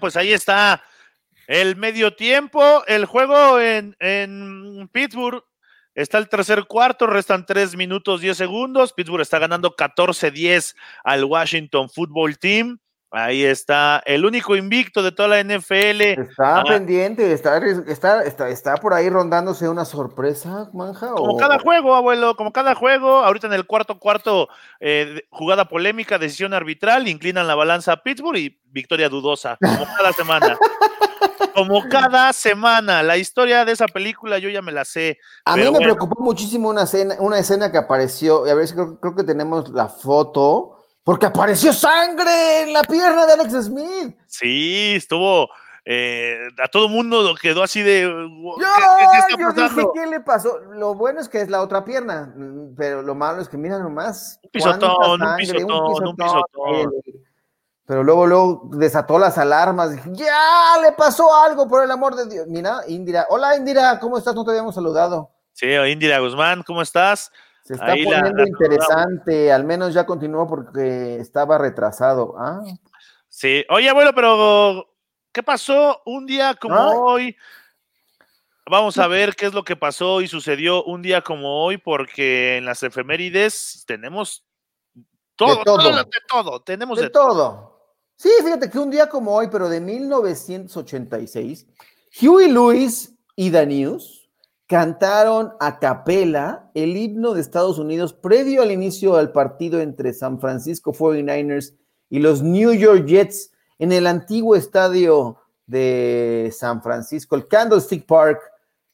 Pues ahí está el medio tiempo. El juego en, en Pittsburgh está el tercer cuarto, restan tres minutos 10 segundos. Pittsburgh está ganando 14-10 al Washington Football Team. Ahí está, el único invicto de toda la NFL. Está ah. pendiente, está, está, está, está, por ahí rondándose una sorpresa, Manja. Como cada juego, abuelo, como cada juego. Ahorita en el cuarto cuarto, eh, jugada polémica, decisión arbitral, inclinan la balanza a Pittsburgh y victoria dudosa, como *laughs* cada semana. como cada semana. La historia de esa película yo ya me la sé. A mí me preocupó muchísimo una escena, una escena que apareció, y a ver si creo que tenemos la foto porque apareció sangre en la pierna de Alex Smith. Sí, estuvo. Eh, a todo mundo quedó así de. Yo, ¿qué, yo dije, ¿qué le pasó? Lo bueno es que es la otra pierna, pero lo malo es que mira nomás. Un pisotón, un pisotón, un pisotón. Pero luego, luego desató las alarmas. Dije, ya le pasó algo, por el amor de Dios. Mira, Indira. Hola, Indira, ¿cómo estás? No te habíamos saludado. Sí, Indira Guzmán, ¿cómo estás? Se está poniendo interesante, al menos ya continuó porque estaba retrasado. Ah. Sí, oye, abuelo, pero ¿qué pasó un día como hoy? Vamos a *laughs* ver qué es lo que pasó y sucedió un día como hoy, porque en las efemérides tenemos todo, de todo, de todo, tenemos de, todo. Sí, fíjate que un día como hoy, pero de 1986, Huey Lewis y The News cantaron a capela el himno de Estados Unidos previo al inicio del partido entre San Francisco 49ers y los New York Jets en el antiguo estadio de San Francisco, el Candlestick Park,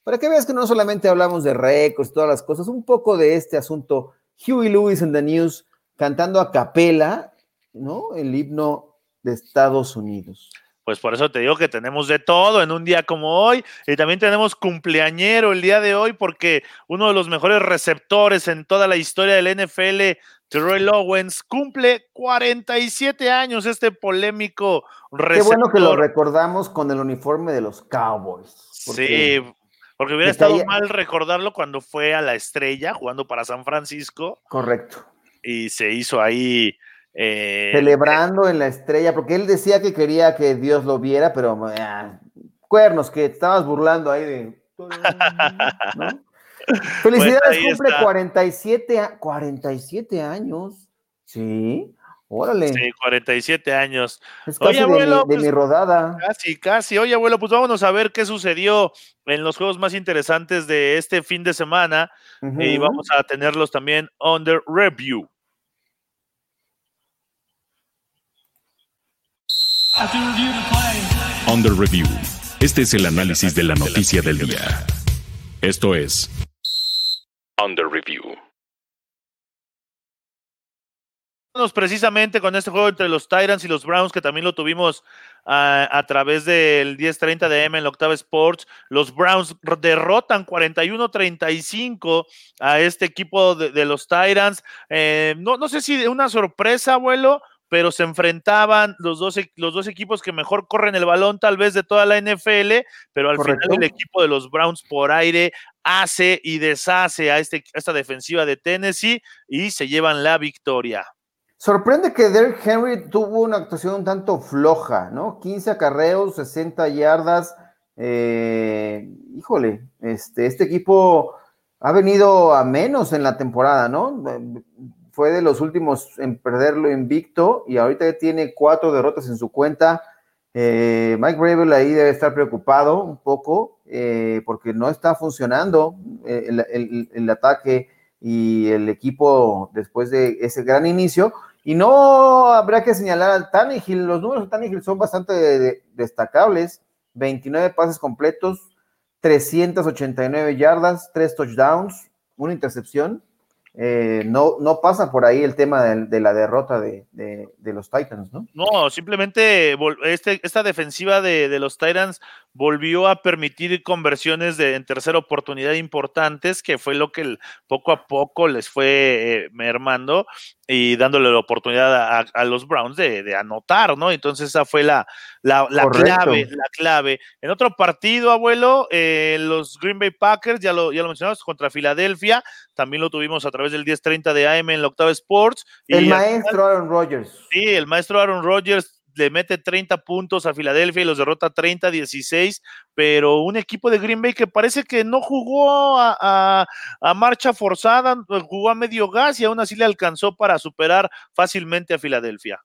para que veas que no solamente hablamos de récords todas las cosas, un poco de este asunto. Huey Lewis en the News cantando a capela, ¿no? El himno de Estados Unidos. Pues por eso te digo que tenemos de todo en un día como hoy y también tenemos cumpleañero el día de hoy porque uno de los mejores receptores en toda la historia del NFL, Terrell Owens, cumple 47 años, este polémico receptor. Qué bueno que lo recordamos con el uniforme de los Cowboys. Sí, porque hubiera estado mal recordarlo cuando fue a la estrella jugando para San Francisco. Correcto. Y se hizo ahí eh, Celebrando en la estrella, porque él decía que quería que Dios lo viera, pero ah, cuernos, que estabas burlando ahí de. *laughs* Felicidades, cumple 47, 47 años. Sí, órale. Sí, 47 años. Es casi de, mi, pues, rodada. Casi, casi. Oye, abuelo, pues vámonos a ver qué sucedió en los juegos más interesantes de este fin de semana. Y vamos a tenerlos también under review. Under Review. Este es el análisis de la noticia del día. Esto es Under Review. Precisamente con este juego entre los Tyrants y los Browns, que también lo tuvimos ah, a, través del 10:30 de M en la Octava Sports. Los Browns derrotan 41-35 a este equipo de, los Tyrants. Eh, no, no sé si de una sorpresa, abuelo, pero se enfrentaban los dos, e, los dos equipos que mejor corren el balón tal vez de toda la NFL, pero al final el equipo de los Browns por aire hace y deshace a, este, esta defensiva de Tennessee y se llevan la victoria. Sorprende que Derrick Henry tuvo una actuación un tanto floja, ¿no? 15 acarreos, 60 yardas. Eh, híjole, este, este equipo ha venido a menos en la temporada, ¿no? Fue de los últimos en perderlo invicto y ahorita tiene cuatro derrotas en su cuenta. Eh, Mike Bravel ahí debe estar preocupado un poco eh, porque no está funcionando eh, el, ataque y el equipo después de ese gran inicio. Y no habrá que señalar al Tannehill, los números de Tannehill son bastante destacables, 29 pases completos, 389 yardas, 3 touchdowns, una intercepción, eh, no, no pasa por ahí el tema de, la derrota de, los Titans, ¿no? No, simplemente este, esta defensiva de, los Titans volvió a permitir conversiones de, en tercera oportunidad importantes, que fue lo que poco a poco les fue eh, mermando y dándole la oportunidad a, los Browns de, anotar, ¿no? Entonces esa fue la, la, clave, la clave. En otro partido, abuelo, eh, los Green Bay Packers, ya lo, ya lo mencionamos, contra Filadelfia, también lo tuvimos a través del 1030 de AM en la Octava Sports. El maestro Aaron Rodgers. Sí, el maestro Aaron Rodgers le mete 30 puntos a Filadelfia y los derrota 30-16, pero un equipo de Green Bay que parece que no jugó a, marcha forzada, jugó a medio gas y aún así le alcanzó para superar fácilmente a Filadelfia.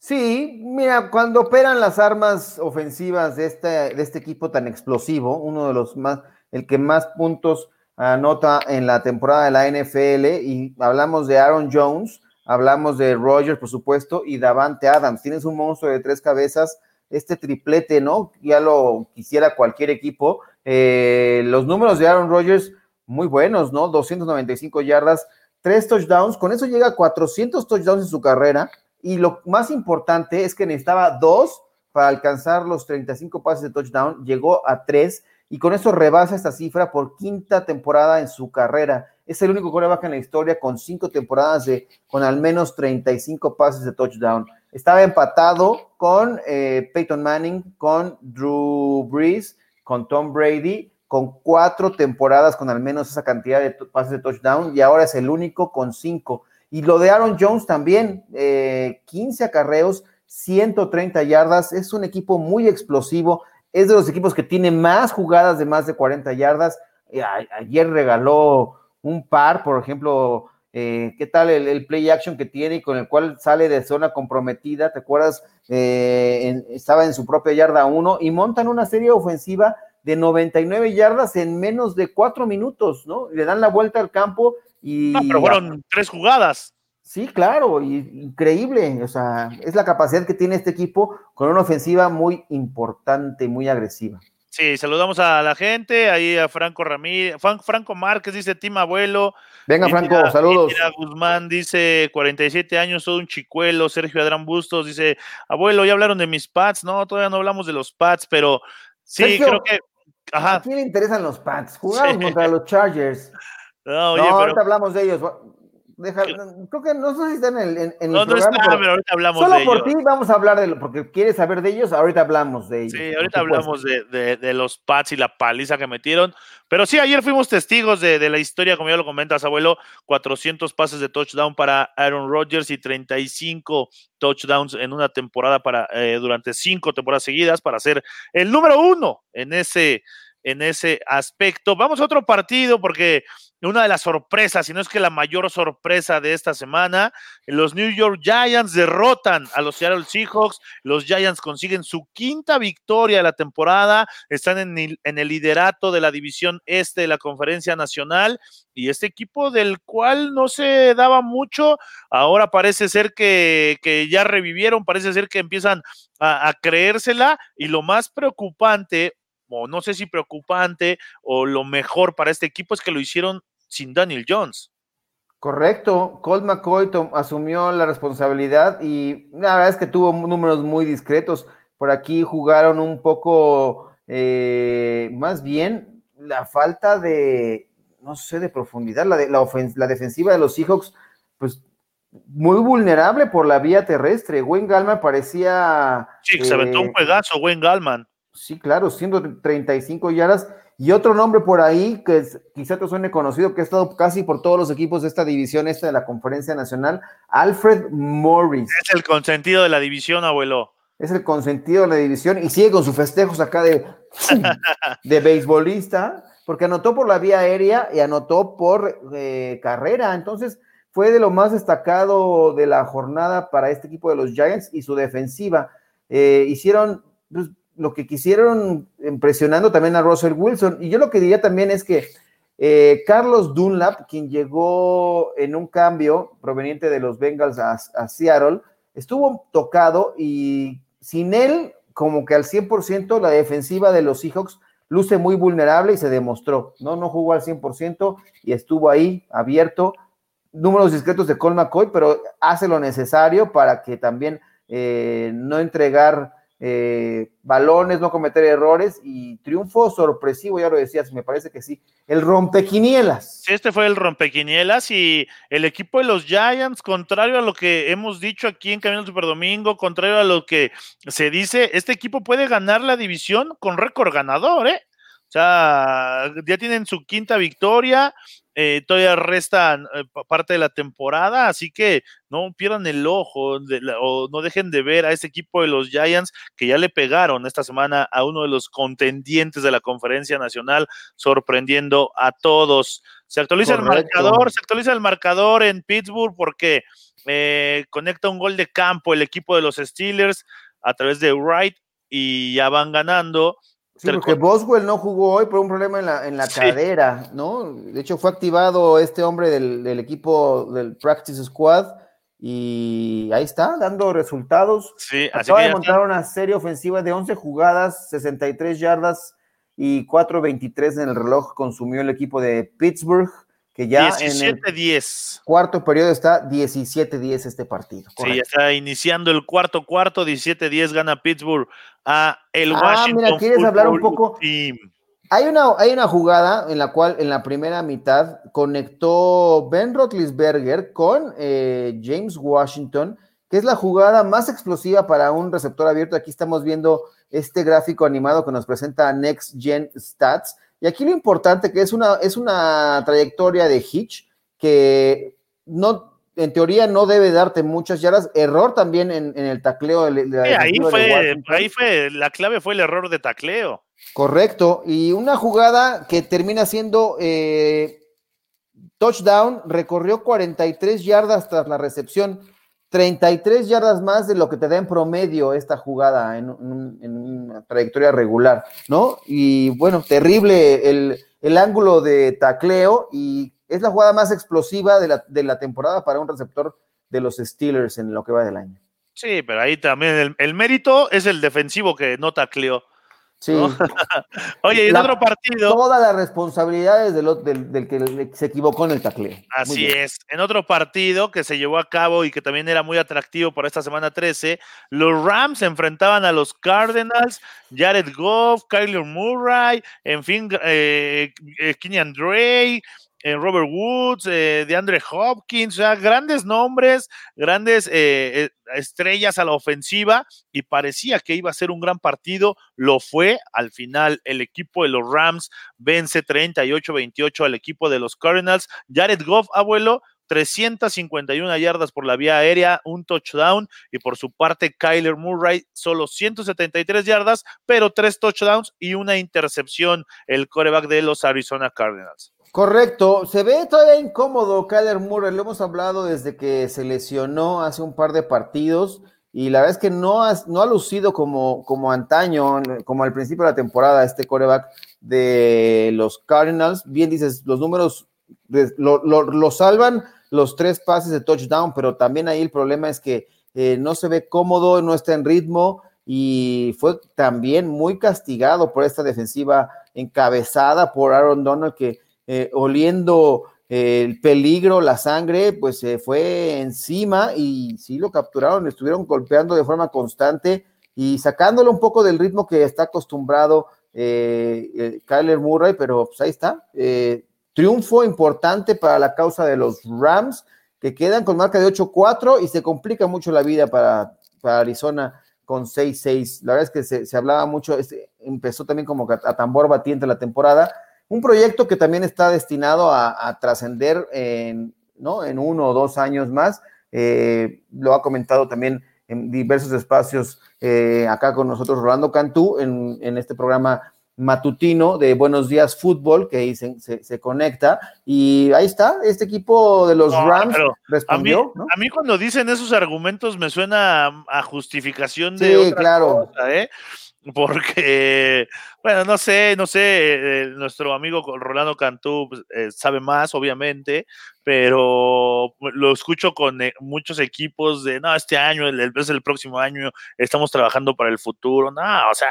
Sí, mira, cuando operan las armas ofensivas de este, de este equipo tan explosivo, uno de los más, el que más puntos anota en la temporada de la NFL, y hablamos de Aaron Jones, Hablamos de Rogers, por supuesto, y Davante Adams. Tienes un monstruo de tres cabezas, este triplete, ¿no? Ya lo quisiera cualquier equipo. Eh, los números de Aaron Rodgers, muy buenos, ¿no? 295 yardas, tres touchdowns. Con eso llega a 400 touchdowns en su carrera. Y lo más importante es que necesitaba dos para alcanzar los 35 pases de touchdown. Llegó a tres y con eso rebasa esta cifra por quinta temporada en su carrera. Es el único coreback en la historia con cinco temporadas de con al menos 35 pases de touchdown. Estaba empatado con eh, Peyton Manning, con Drew Brees, con Tom Brady, con cuatro temporadas con al menos esa cantidad de pases de touchdown y ahora es el único con cinco. Y lo de Aaron Jones también, 15 eh, acarreos, 130 yardas, es un equipo muy explosivo es de los equipos que tiene más jugadas de más de 40 yardas. Eh, ayer regaló un par, por ejemplo, eh, ¿qué tal el, play action que tiene con el cual sale de zona comprometida? ¿Te acuerdas? Eh, estaba en su propia yarda uno y montan una serie ofensiva de 99 yardas en menos de cuatro minutos, ¿no? Le dan la vuelta al campo y... No, pero fueron tres jugadas. Sí, claro, increíble. O sea, es la capacidad que tiene este equipo con una ofensiva muy importante, muy agresiva. Sí, saludamos a la gente, ahí a Franco Ramírez, Franco Márquez dice Tim Abuelo. Venga, Franco, saludos. Mira Guzmán dice 47 años, todo un chicuelo. Sergio Adrán Bustos dice, abuelo, ya hablaron de mis pads. No, todavía no hablamos de los pads, pero sí, creo que. Ajá. ¿A quién le interesan los pads? Jugamos contra los Chargers. *laughs* No, oye, ahorita hablamos de ellos creo que no sé si están en el, en, no, no está, pero, ahorita hablamos solo por ti vamos a hablar de lo, porque quieres saber de ellos, ahorita hablamos de ellos. Sí, ahorita hablamos de, de, los Pats y la paliza que metieron. Pero sí, ayer fuimos testigos de, la historia, como ya lo comentas, abuelo, 400 pases de touchdown para Aaron Rodgers y 35 touchdowns en una temporada para eh, durante cinco temporadas seguidas para ser el número uno en ese en ese aspecto. Vamos a otro partido porque una de las sorpresas, si no es que la mayor sorpresa de esta semana, los New York Giants derrotan a los Seattle Seahawks, los Giants consiguen su quinta victoria de la temporada, están en el, en el liderato de la división este de la conferencia nacional y este equipo del cual no se daba mucho, ahora parece ser que, que ya revivieron, parece ser que empiezan a, a creérsela y lo más preocupante o no sé si preocupante o lo mejor para este equipo es que lo hicieron sin Daniel Jones. Correcto, Colt McCoy asumió la responsabilidad y la verdad es que tuvo números muy discretos. Por aquí jugaron un poco, eh, más bien la falta de, no sé, de profundidad, la, de, la, defensiva de los Seahawks, pues muy vulnerable por la vía terrestre. Wayne Gallman parecía... Sí, se aventó un pedazo eh, Wayne Gallman. Sí, claro, 135 yardas. Y otro nombre por ahí que quizá te suene conocido, que ha estado casi por todos los equipos de esta división, esta de la Conferencia Nacional, Alfred Morris. Es el consentido de la división, abuelo. Es el consentido de la división y sigue con sus festejos acá de, *laughs* de beisbolista, porque anotó por la vía aérea y anotó por eh, carrera. Entonces, fue de lo más destacado de la jornada para este equipo de los Giants y su defensiva. Eh, hicieron pues, lo que quisieron impresionando también a Russell Wilson. Y yo lo que diría también es que eh, Carlos Dunlap, quien llegó en un cambio proveniente de los Bengals a, Seattle, estuvo tocado y sin él, como que al 100%, la defensiva de los Seahawks luce muy vulnerable y se demostró, ¿no? No jugó al 100% y estuvo ahí abierto. Números discretos de Cole McCoy, pero hace lo necesario para que también eh, no entregar eh, balones, no cometer errores y triunfo sorpresivo, ya lo decías, me parece que sí. El rompequinielas. Este fue el rompequinielas y el equipo de los Giants, contrario a lo que hemos dicho aquí en Camino Super Domingo, contrario a lo que se dice, este equipo puede ganar la división con récord ganador, ¿eh? O sea, ya tienen su quinta victoria, eh, todavía resta eh, parte de la temporada, así que no pierdan el ojo o no dejen de ver a ese equipo de los Giants que ya le pegaron esta semana a uno de los contendientes de la conferencia nacional, sorprendiendo a todos. Se actualiza el marcador, se actualiza el marcador en Pittsburgh porque eh, conecta un gol de campo el equipo de los Steelers a través de Wright y ya van ganando Sí, porque Boswell no jugó hoy por un problema en la, en la cadera, ¿no? De hecho, fue activado este hombre del, equipo del Practice Squad y ahí está, dando resultados. Sí, así Acaba de montar una serie ofensiva de 11 jugadas, 63 yardas y 4.23 en el reloj consumió el equipo de Pittsburgh que ya 17 10. cuarto periodo está 17-10 este partido. Sí, ya está iniciando el cuarto cuarto, 17-10 gana Pittsburgh a el ah, Washington. Mira, ¿quieres hablar un poco? Hay una, hay una jugada en la cual en la primera mitad conectó Ben Roethlisberger con eh, James Washington, que es la jugada más explosiva para un receptor abierto. Aquí estamos viendo este gráfico animado que nos presenta Next Gen Stats y aquí lo importante que es una, es una trayectoria de Hitch que no, en teoría no debe darte muchas yardas. Error también en, el tacleo. ahí, fue, ahí fue, la clave fue el error de tacleo. Correcto. Y una jugada que termina siendo eh, touchdown, recorrió 43 yardas tras la recepción. 33 yardas más de lo que te da en promedio esta jugada en, una trayectoria regular, ¿no? Y bueno, terrible el, el, ángulo de tacleo y es la jugada más explosiva de la, de la temporada para un receptor de los Steelers en lo que va del año. Sí, pero ahí también el, mérito es el defensivo que no tacleó. Sí. *laughs* Oye, en otro partido. Todas las responsabilidades del, del, que se equivocó en el tacleo. Así es. En otro partido que se llevó a cabo y que también era muy atractivo por esta semana 13, los Rams se enfrentaban a los Cardinals, Jared Goff, Kyler Murray, en fin, eh, eh Kenyan Drake, eh, Robert Woods, eh, de Andre Hopkins, o sea, grandes nombres, grandes eh, estrellas a la ofensiva y parecía que iba a ser un gran partido, lo fue, al final el equipo de los Rams vence 38-28 al equipo de los Cardinals, Jared Goff, abuelo, 351 yardas por la vía aérea, un touchdown y por su parte Kyler Murray solo 173 yardas, pero tres touchdowns y una intercepción, el coreback de los Arizona Cardinals. Correcto, se ve todavía incómodo Kyler Murray, lo hemos hablado desde que se lesionó hace un par de partidos y la verdad es que no ha, no ha lucido como, como antaño, como al principio de la temporada, este coreback de los Cardinals. Bien dices, los números lo, salvan los tres pases de touchdown, pero también ahí el problema es que eh, no se ve cómodo, no está en ritmo y fue también muy castigado por esta defensiva encabezada por Aaron Donald que eh, oliendo eh, el peligro, la sangre, pues se fue encima y sí lo capturaron, estuvieron golpeando de forma constante y sacándolo un poco del ritmo que está acostumbrado eh, Kyler Murray, pero pues ahí está. triunfo importante para la causa de los Rams, que quedan con marca de 8-4 y se complica mucho la vida para, Arizona con 6-6. La verdad es que se, hablaba mucho, este, empezó también como a tambor batiente la temporada un proyecto que también está destinado a, trascender en, ¿no? en uno o dos años más. Eh, lo ha comentado también en diversos espacios eh, acá con nosotros Rolando Cantú en, este programa matutino de Buenos Días Fútbol que se, se, conecta y ahí está, este equipo de los Rams respondió. A mí, cuando dicen esos argumentos me suena a, justificación de... Sí, claro. ¿eh? Porque, bueno, no sé, no sé, eh, nuestro amigo Rolando Cantú pues, eh, sabe más, obviamente, pero lo escucho con eh, muchos equipos de, no, este año, el, es el próximo año, estamos trabajando para el futuro, no, o sea,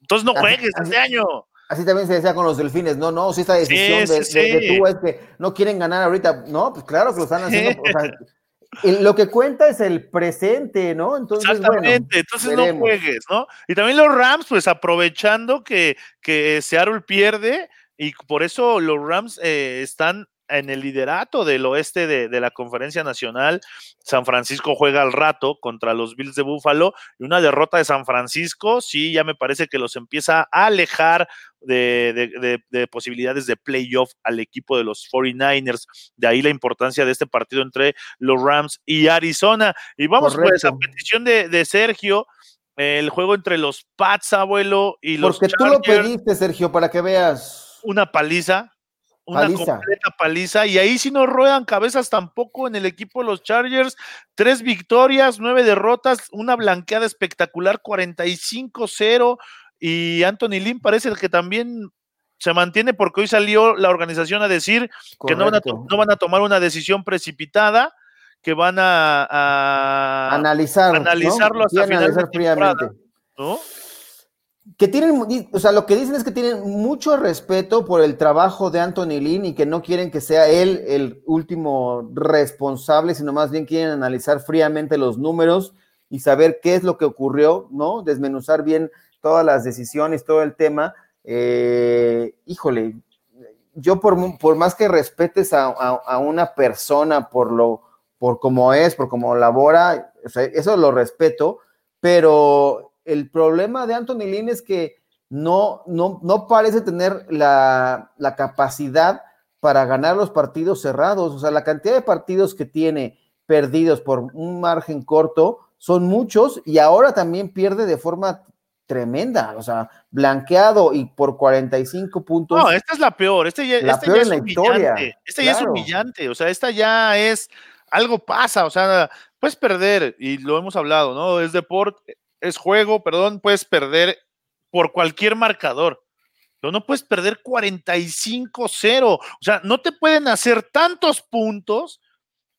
entonces no juegues este año. Así también se decía con los delfines, no, no, si esta decisión de, tú es que no quieren ganar ahorita, no, pues claro que lo están haciendo, o sea, *laughs* lo que cuenta es el presente, ¿no? Entonces, Exactamente, entonces no juegues, ¿no? Y también los Rams, pues aprovechando que, que Seattle pierde y por eso los Rams eh, están en el liderato del oeste de, la conferencia nacional. San Francisco juega al rato contra los Bills de Buffalo y una derrota de San Francisco, sí, ya me parece que los empieza a alejar de, posibilidades de playoff al equipo de los 49ers. De ahí la importancia de este partido entre los Rams y Arizona. Y vamos pues a petición de, Sergio el juego entre los Pats, abuelo, y los Porque tú lo pediste, Sergio, para que veas. Una paliza una completa paliza. Y ahí si no ruedan cabezas tampoco en el equipo de los Chargers. Tres victorias, nueve derrotas, una blanqueada espectacular, 45-0. Y Anthony Lynn parece el que también se mantiene porque hoy salió la organización a decir que no van a, no van a, tomar una decisión precipitada, que van a, analizar, analizarlo hasta final ¿no? Que tienen, o sea, lo que dicen es que tienen mucho respeto por el trabajo de Anthony Lynn y que no quieren que sea él el último responsable, sino más bien quieren analizar fríamente los números y saber qué es lo que ocurrió, ¿no? Desmenuzar bien todas las decisiones, todo el tema. Eh, híjole, yo por, por, más que respetes a, a, una persona por lo, por cómo es, por cómo labora, eso lo respeto, pero el problema de Anthony Lynn es que no, no, no parece tener la, capacidad para ganar los partidos cerrados. O sea, la cantidad de partidos que tiene perdidos por un margen corto son muchos y ahora también pierde de forma tremenda, o sea, blanqueado y por 45 puntos. No, esta es la peor, este ya, este es humillante. Este ya es humillante, o sea, esta ya es algo pasa, o sea, puedes perder, y lo hemos hablado, ¿no? Es deporte, es juego, perdón, puedes perder por cualquier marcador. Pero no puedes perder 45-0. O sea, no te pueden hacer tantos puntos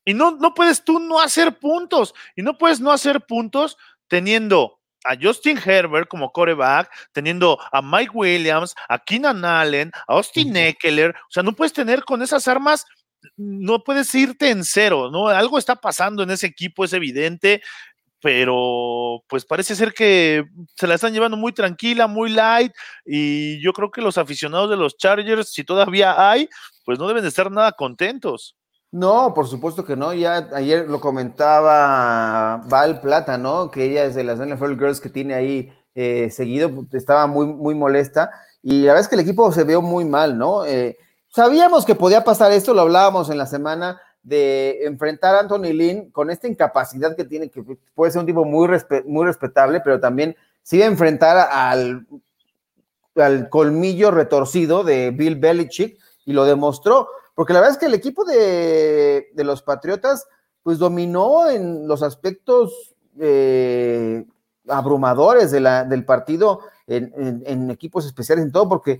y no, no puedes tú no hacer puntos. Y no puedes no hacer puntos teniendo a Justin Herbert como coreback, teniendo a Mike Williams, a Keenan Allen, a Austin Eckler. O sea, no puedes tener con esas armas no puedes irte en cero, ¿no? Algo está pasando en ese equipo, es evidente, pero pues parece ser que se la están llevando muy tranquila, muy light, y yo creo que los aficionados de los Chargers, si todavía hay, pues no deben de estar nada contentos. No, por supuesto que no. Ya ayer lo comentaba Val Plata, ¿no? Que ella es de las NFL Girls que tiene ahí eh, seguido, estaba muy, muy molesta. Y la verdad es que el equipo se vio muy mal, ¿no? Eh, Sabíamos que podía pasar esto, lo hablábamos en la semana, de enfrentar a Anthony Lynn con esta incapacidad que tiene, que puede ser un tipo muy, muy respetable, pero también sigue enfrentar al, al colmillo retorcido de Bill Belichick y lo demostró, porque la verdad es que el equipo de, los Patriotas pues dominó en los aspectos eh, abrumadores de la, del partido en, en, equipos especiales, en todo, porque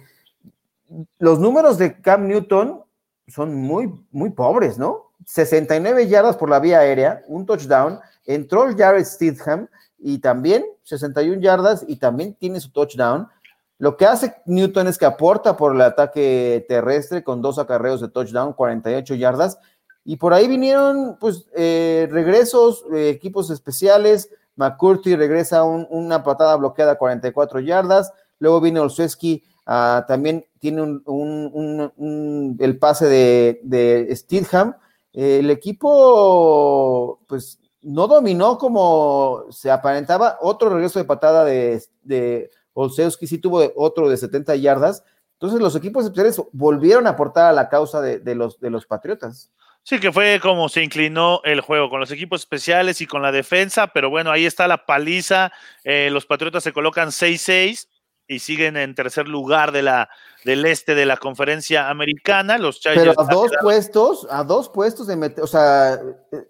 los números de Cam Newton son muy, muy pobres, ¿no? 69 yardas por la vía aérea, un touchdown, entró Jared Stidham y también 61 yardas y también tiene su touchdown. Lo que hace Newton es que aporta por el ataque terrestre con dos acarreos de touchdown, 48 yardas. Y por ahí vinieron, pues, eh, regresos, eh, equipos especiales. McCurty regresa una patada bloqueada, 44 yardas. Luego viene Olszewski Ah, también tiene el pase de, de El equipo, pues, no dominó como se aparentaba. Otro regreso de patada de, de Olszewski, sí tuvo otro de 70 yardas. Entonces, los equipos especiales volvieron a aportar a la causa de, los, de los Patriotas. Sí, que fue como se inclinó el juego con los equipos especiales y con la defensa, pero bueno, ahí está la paliza. Eh, los Patriotas se colocan 6-6 y siguen en tercer lugar de la, del este de la conferencia americana. Los Pero a dos puestos, a dos puestos de meter, o sea,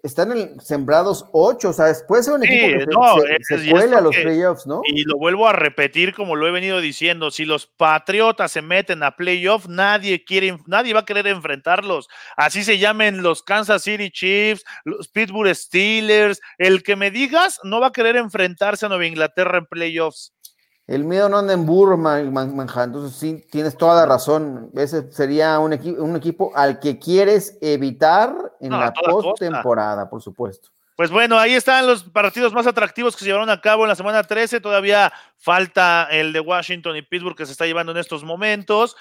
están en sembrados ocho, o sea, puede ser un equipo que se, se, a los playoffs, ¿no? Y lo vuelvo a repetir como lo he venido diciendo, si los Patriotas se meten a playoffs, nadie quiere, nadie va a querer enfrentarlos. Así se llamen los Kansas City Chiefs, los Pittsburgh Steelers, el que me digas no va a querer enfrentarse a Nueva Inglaterra en playoffs. El miedo no anda en burro, Manja. Entonces, sí, tienes toda la razón. Ese sería un, un equipo al que quieres evitar en la postemporada, por supuesto. Pues bueno, ahí están los partidos más atractivos que se llevaron a cabo en la semana 13. Todavía falta el de Washington y Pittsburgh que se está llevando en estos momentos.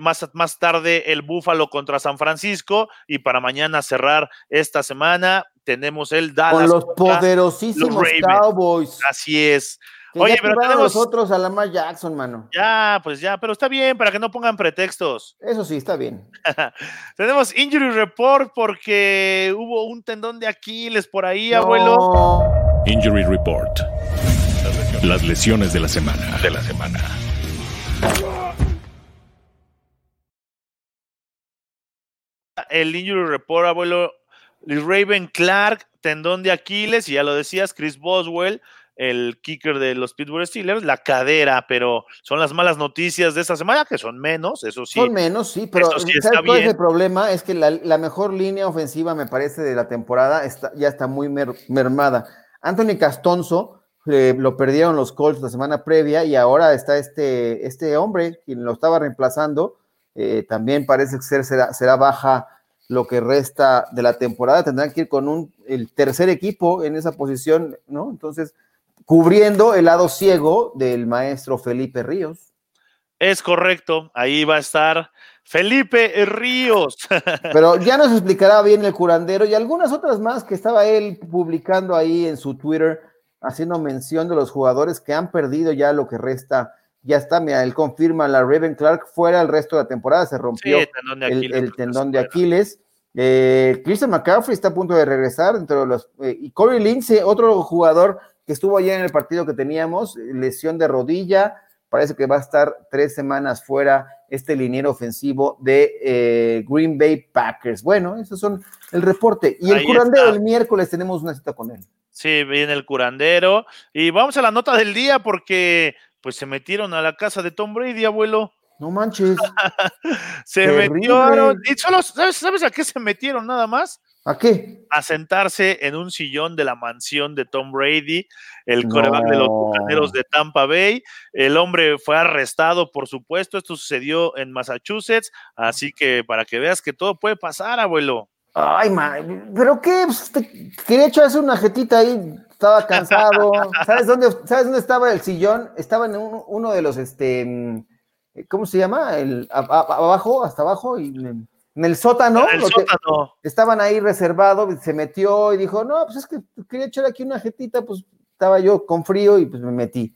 más, más tarde el Buffalo contra San Francisco. Y para mañana cerrar esta semana tenemos el Dallas. Con los poderosísimos Cowboys. Así es. Oye, pero tenemos nosotros a Lamar Jackson, mano. Ya, pues ya, pero está bien para que no pongan pretextos. *laughs* Eso sí, está bien. tenemos injury report porque hubo un tendón de Aquiles por ahí, abuelo. Injury report. Las lesiones de la semana. De la semana. El injury report, abuelo. Raven Clark, tendón de Aquiles, y ya lo decías, Chris Boswell, el kicker de los Pittsburgh Steelers, la cadera, pero son las malas noticias de esta semana, que son menos, eso sí. Son menos, sí, pero el problema? Es que la, mejor línea ofensiva, me parece, de la temporada está, ya está muy mermada. Anthony Castonzo eh, lo perdieron los Colts la semana previa y ahora está este, este hombre, quien lo estaba reemplazando, eh, también parece ser será, será baja lo que resta de la temporada. Tendrán que ir con un, el tercer equipo en esa posición, ¿no? Entonces, cubriendo el lado ciego del maestro Felipe Ríos. Es correcto, ahí va a estar Felipe Ríos. *laughs* Pero ya nos explicará bien el curandero y algunas otras más que estaba él publicando ahí en su Twitter, haciendo mención de los jugadores que han perdido ya lo que resta. Ya está, mira, él confirma la Raven Clark fuera el resto de la temporada, se rompió el tendón de Aquiles. Eh, Christian McCaffrey está a punto de regresar dentro de los. Eh, y Corey Lindsay, otro jugador que estuvo ayer en el partido que teníamos, lesión de rodilla, parece que va a estar tres semanas fuera este liniero ofensivo de eh, Green Bay Packers. Bueno, esos son el reporte. Y el curandero el miércoles tenemos una cita con él. Sí, viene el curandero. Y vamos a la nota del día porque pues se metieron a la casa de Tom Brady, abuelo. No manches. *laughs* se metieron. Y solo, ¿sabes, ¿sabes a qué se metieron nada más? ¿A qué? A sentarse en un sillón de la mansión de Tom Brady, el coreback de los bucaneros de Tampa Bay. El hombre fue arrestado, por supuesto. Esto sucedió en Massachusetts. Así que para que veas que todo puede pasar, abuelo. Ay, ma, ¿pero qué? Pues, quería echarse una jetita ahí, estaba cansado. *laughs* ¿Sabes dónde, ¿Sabes dónde estaba el sillón? Estaba en uno de los, este, ¿cómo se llama? El, abajo, hasta abajo, y en el sótano. El sótano. estaban ahí reservados, se metió y dijo, no, pues es que quería echar aquí una jetita, pues estaba yo con frío y pues me metí.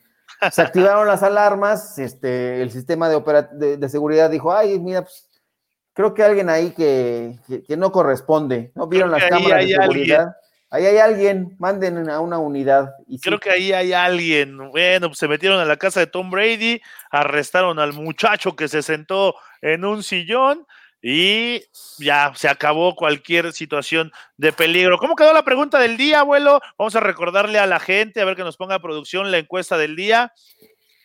Se activaron las alarmas, este, el sistema de, de seguridad dijo, ay, mira, pues creo que alguien ahí que, no corresponde, ¿no? Vieron las cámaras de seguridad. Ahí hay alguien, manden a una unidad. Y Creo que ahí hay alguien. Bueno, pues se metieron a la casa de Tom Brady, arrestaron al muchacho que se sentó en un sillón y ya se acabó cualquier situación de peligro. ¿Cómo quedó la pregunta del día, abuelo? Vamos a recordarle a la gente, a ver que nos ponga a producción la encuesta del día.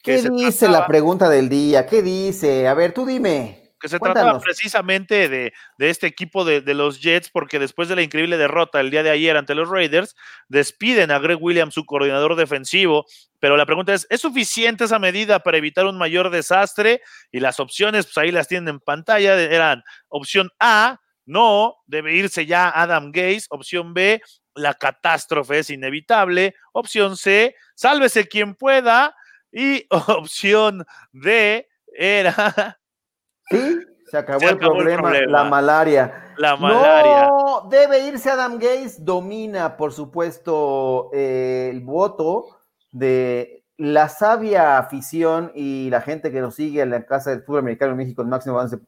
¿Qué dice la pregunta del día? ¿Qué dice? A ver, tú dime que se trataba precisamente de, este equipo de, los Jets, porque después de la increíble derrota el día de ayer ante los Raiders, despiden a Greg Williams, su coordinador defensivo, pero la pregunta es, ¿es suficiente esa medida para evitar un mayor desastre? Y las opciones, pues ahí las tienen en pantalla, eran opción A, no, debe irse ya Adam Gaze, opción B, la catástrofe es inevitable, opción C, sálvese quien pueda, y *laughs* opción D era Sí, se acabó, el, problema, la malaria. La malaria. No, debe irse Adam Gaze, domina, por supuesto, eh, el voto de la sabia afición y la gente que nos sigue en la Casa del Fútbol Americano en México, el máximo avance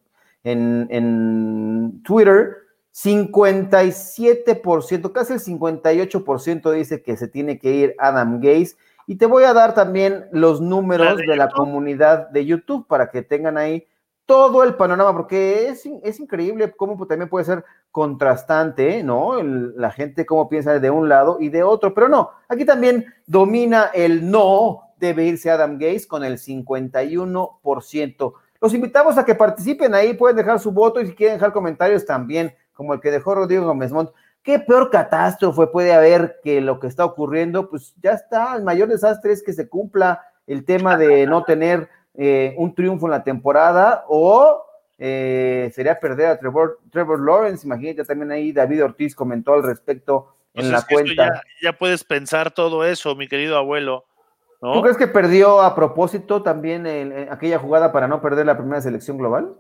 en, en Twitter. 57%, casi el 58% dice que se tiene que ir Adam Gaze. Y te voy a dar también los números de la comunidad de YouTube para que tengan ahí todo el panorama, porque es, es increíble cómo también puede ser contrastante, ¿no? la gente cómo piensa de un lado y de otro, pero no, aquí también domina el no, debe irse Adam Gates con el 51%. Los invitamos a que participen ahí, pueden dejar su voto y si quieren dejar comentarios también, como el que dejó Rodrigo Gómez Montt. ¿Qué peor catástrofe puede haber que lo que está ocurriendo? Pues ya está, el mayor desastre es que se cumpla el tema de no tener eh, un triunfo en la temporada o eh, sería perder a Trevor, Trevor Lawrence. Imagínate también ahí David Ortiz comentó al respecto en la cuenta. Ya, puedes pensar todo eso, mi querido abuelo. ¿Tú crees que perdió a propósito también aquella jugada para no perder la primera selección global?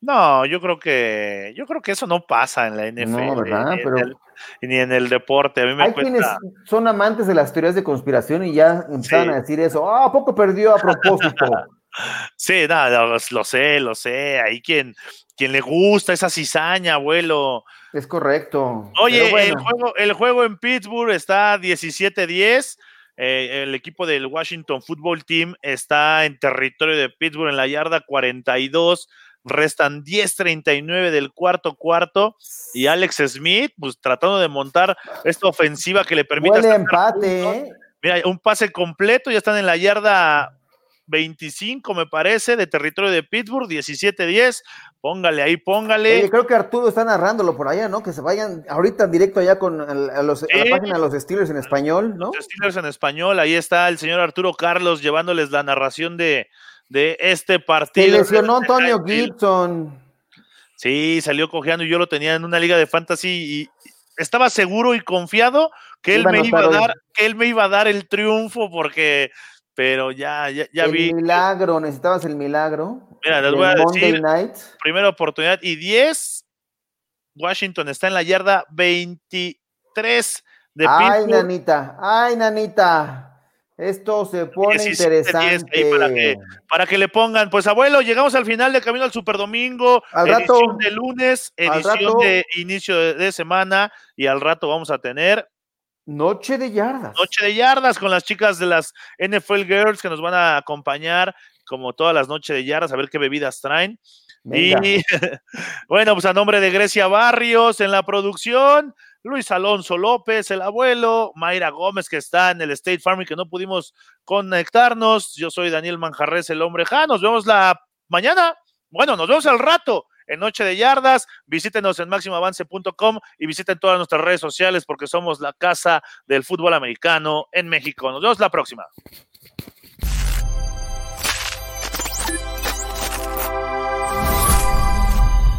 No, yo creo que yo creo que eso no pasa en la NFL. No, ¿verdad? Ni, Pero... en el, ni en el deporte. A mí me Hay quienes son amantes de las teorías de conspiración y ya empezaron a decir eso. Ah, ¿a poco perdió a propósito? *laughs* sí, nada, lo sé, lo sé. Hay quien, quien le gusta esa cizaña, abuelo. Es correcto. Oye, el, juego, el juego en Pittsburgh está 17-10. Eh, el equipo del Washington Football Team está en territorio de Pittsburgh en la yarda 42 restan 10.39 del cuarto cuarto y Alex Smith, pues tratando de montar esta ofensiva que le permite. empate. ¿eh? Mira, un pase completo, ya están en la yarda 25, me parece, de territorio de Pittsburgh, 17-10. Póngale ahí, póngale. creo que Arturo está narrándolo por allá, ¿no? Que se vayan ahorita en directo allá con la página de los Steelers en español, ¿no? Los Steelers en español, ahí está el señor Arturo Carlos llevándoles la narración de, de este partido. Se lesionó Antonio Gibson. Sí, salió cojeando y yo lo tenía en una liga de fantasy y estaba seguro y confiado que él me iba a dar, que él me iba a dar el triunfo porque pero ya, ya, ya el vi. milagro, necesitabas el milagro. Mira, les voy a decir. Primera oportunidad y 10. Washington está en la yarda 23 de Ay, nanita, ay, nanita. Esto se pone interesante. Para que, le pongan, pues abuelo, llegamos al final de Camino al Superdomingo, al edición de lunes, edición de inicio de, semana, y al rato vamos a tener Noche de yardas. Noche de yardas con las chicas de las NFL Girls que nos van a acompañar como todas las noches de yardas, a ver qué bebidas traen. Y *laughs* bueno, pues a nombre de Grecia Barrios en la producción, Luis Alonso López, el abuelo, Mayra Gómez, que está en el State Farm y que no pudimos conectarnos. Yo soy Daniel Manjarres, el hombre Ja. Nos vemos la mañana. Bueno, nos vemos al rato en Noche de Yardas. Visítenos en máximoavance.com y visiten todas nuestras redes sociales porque somos la casa del fútbol americano en México. Nos vemos la próxima.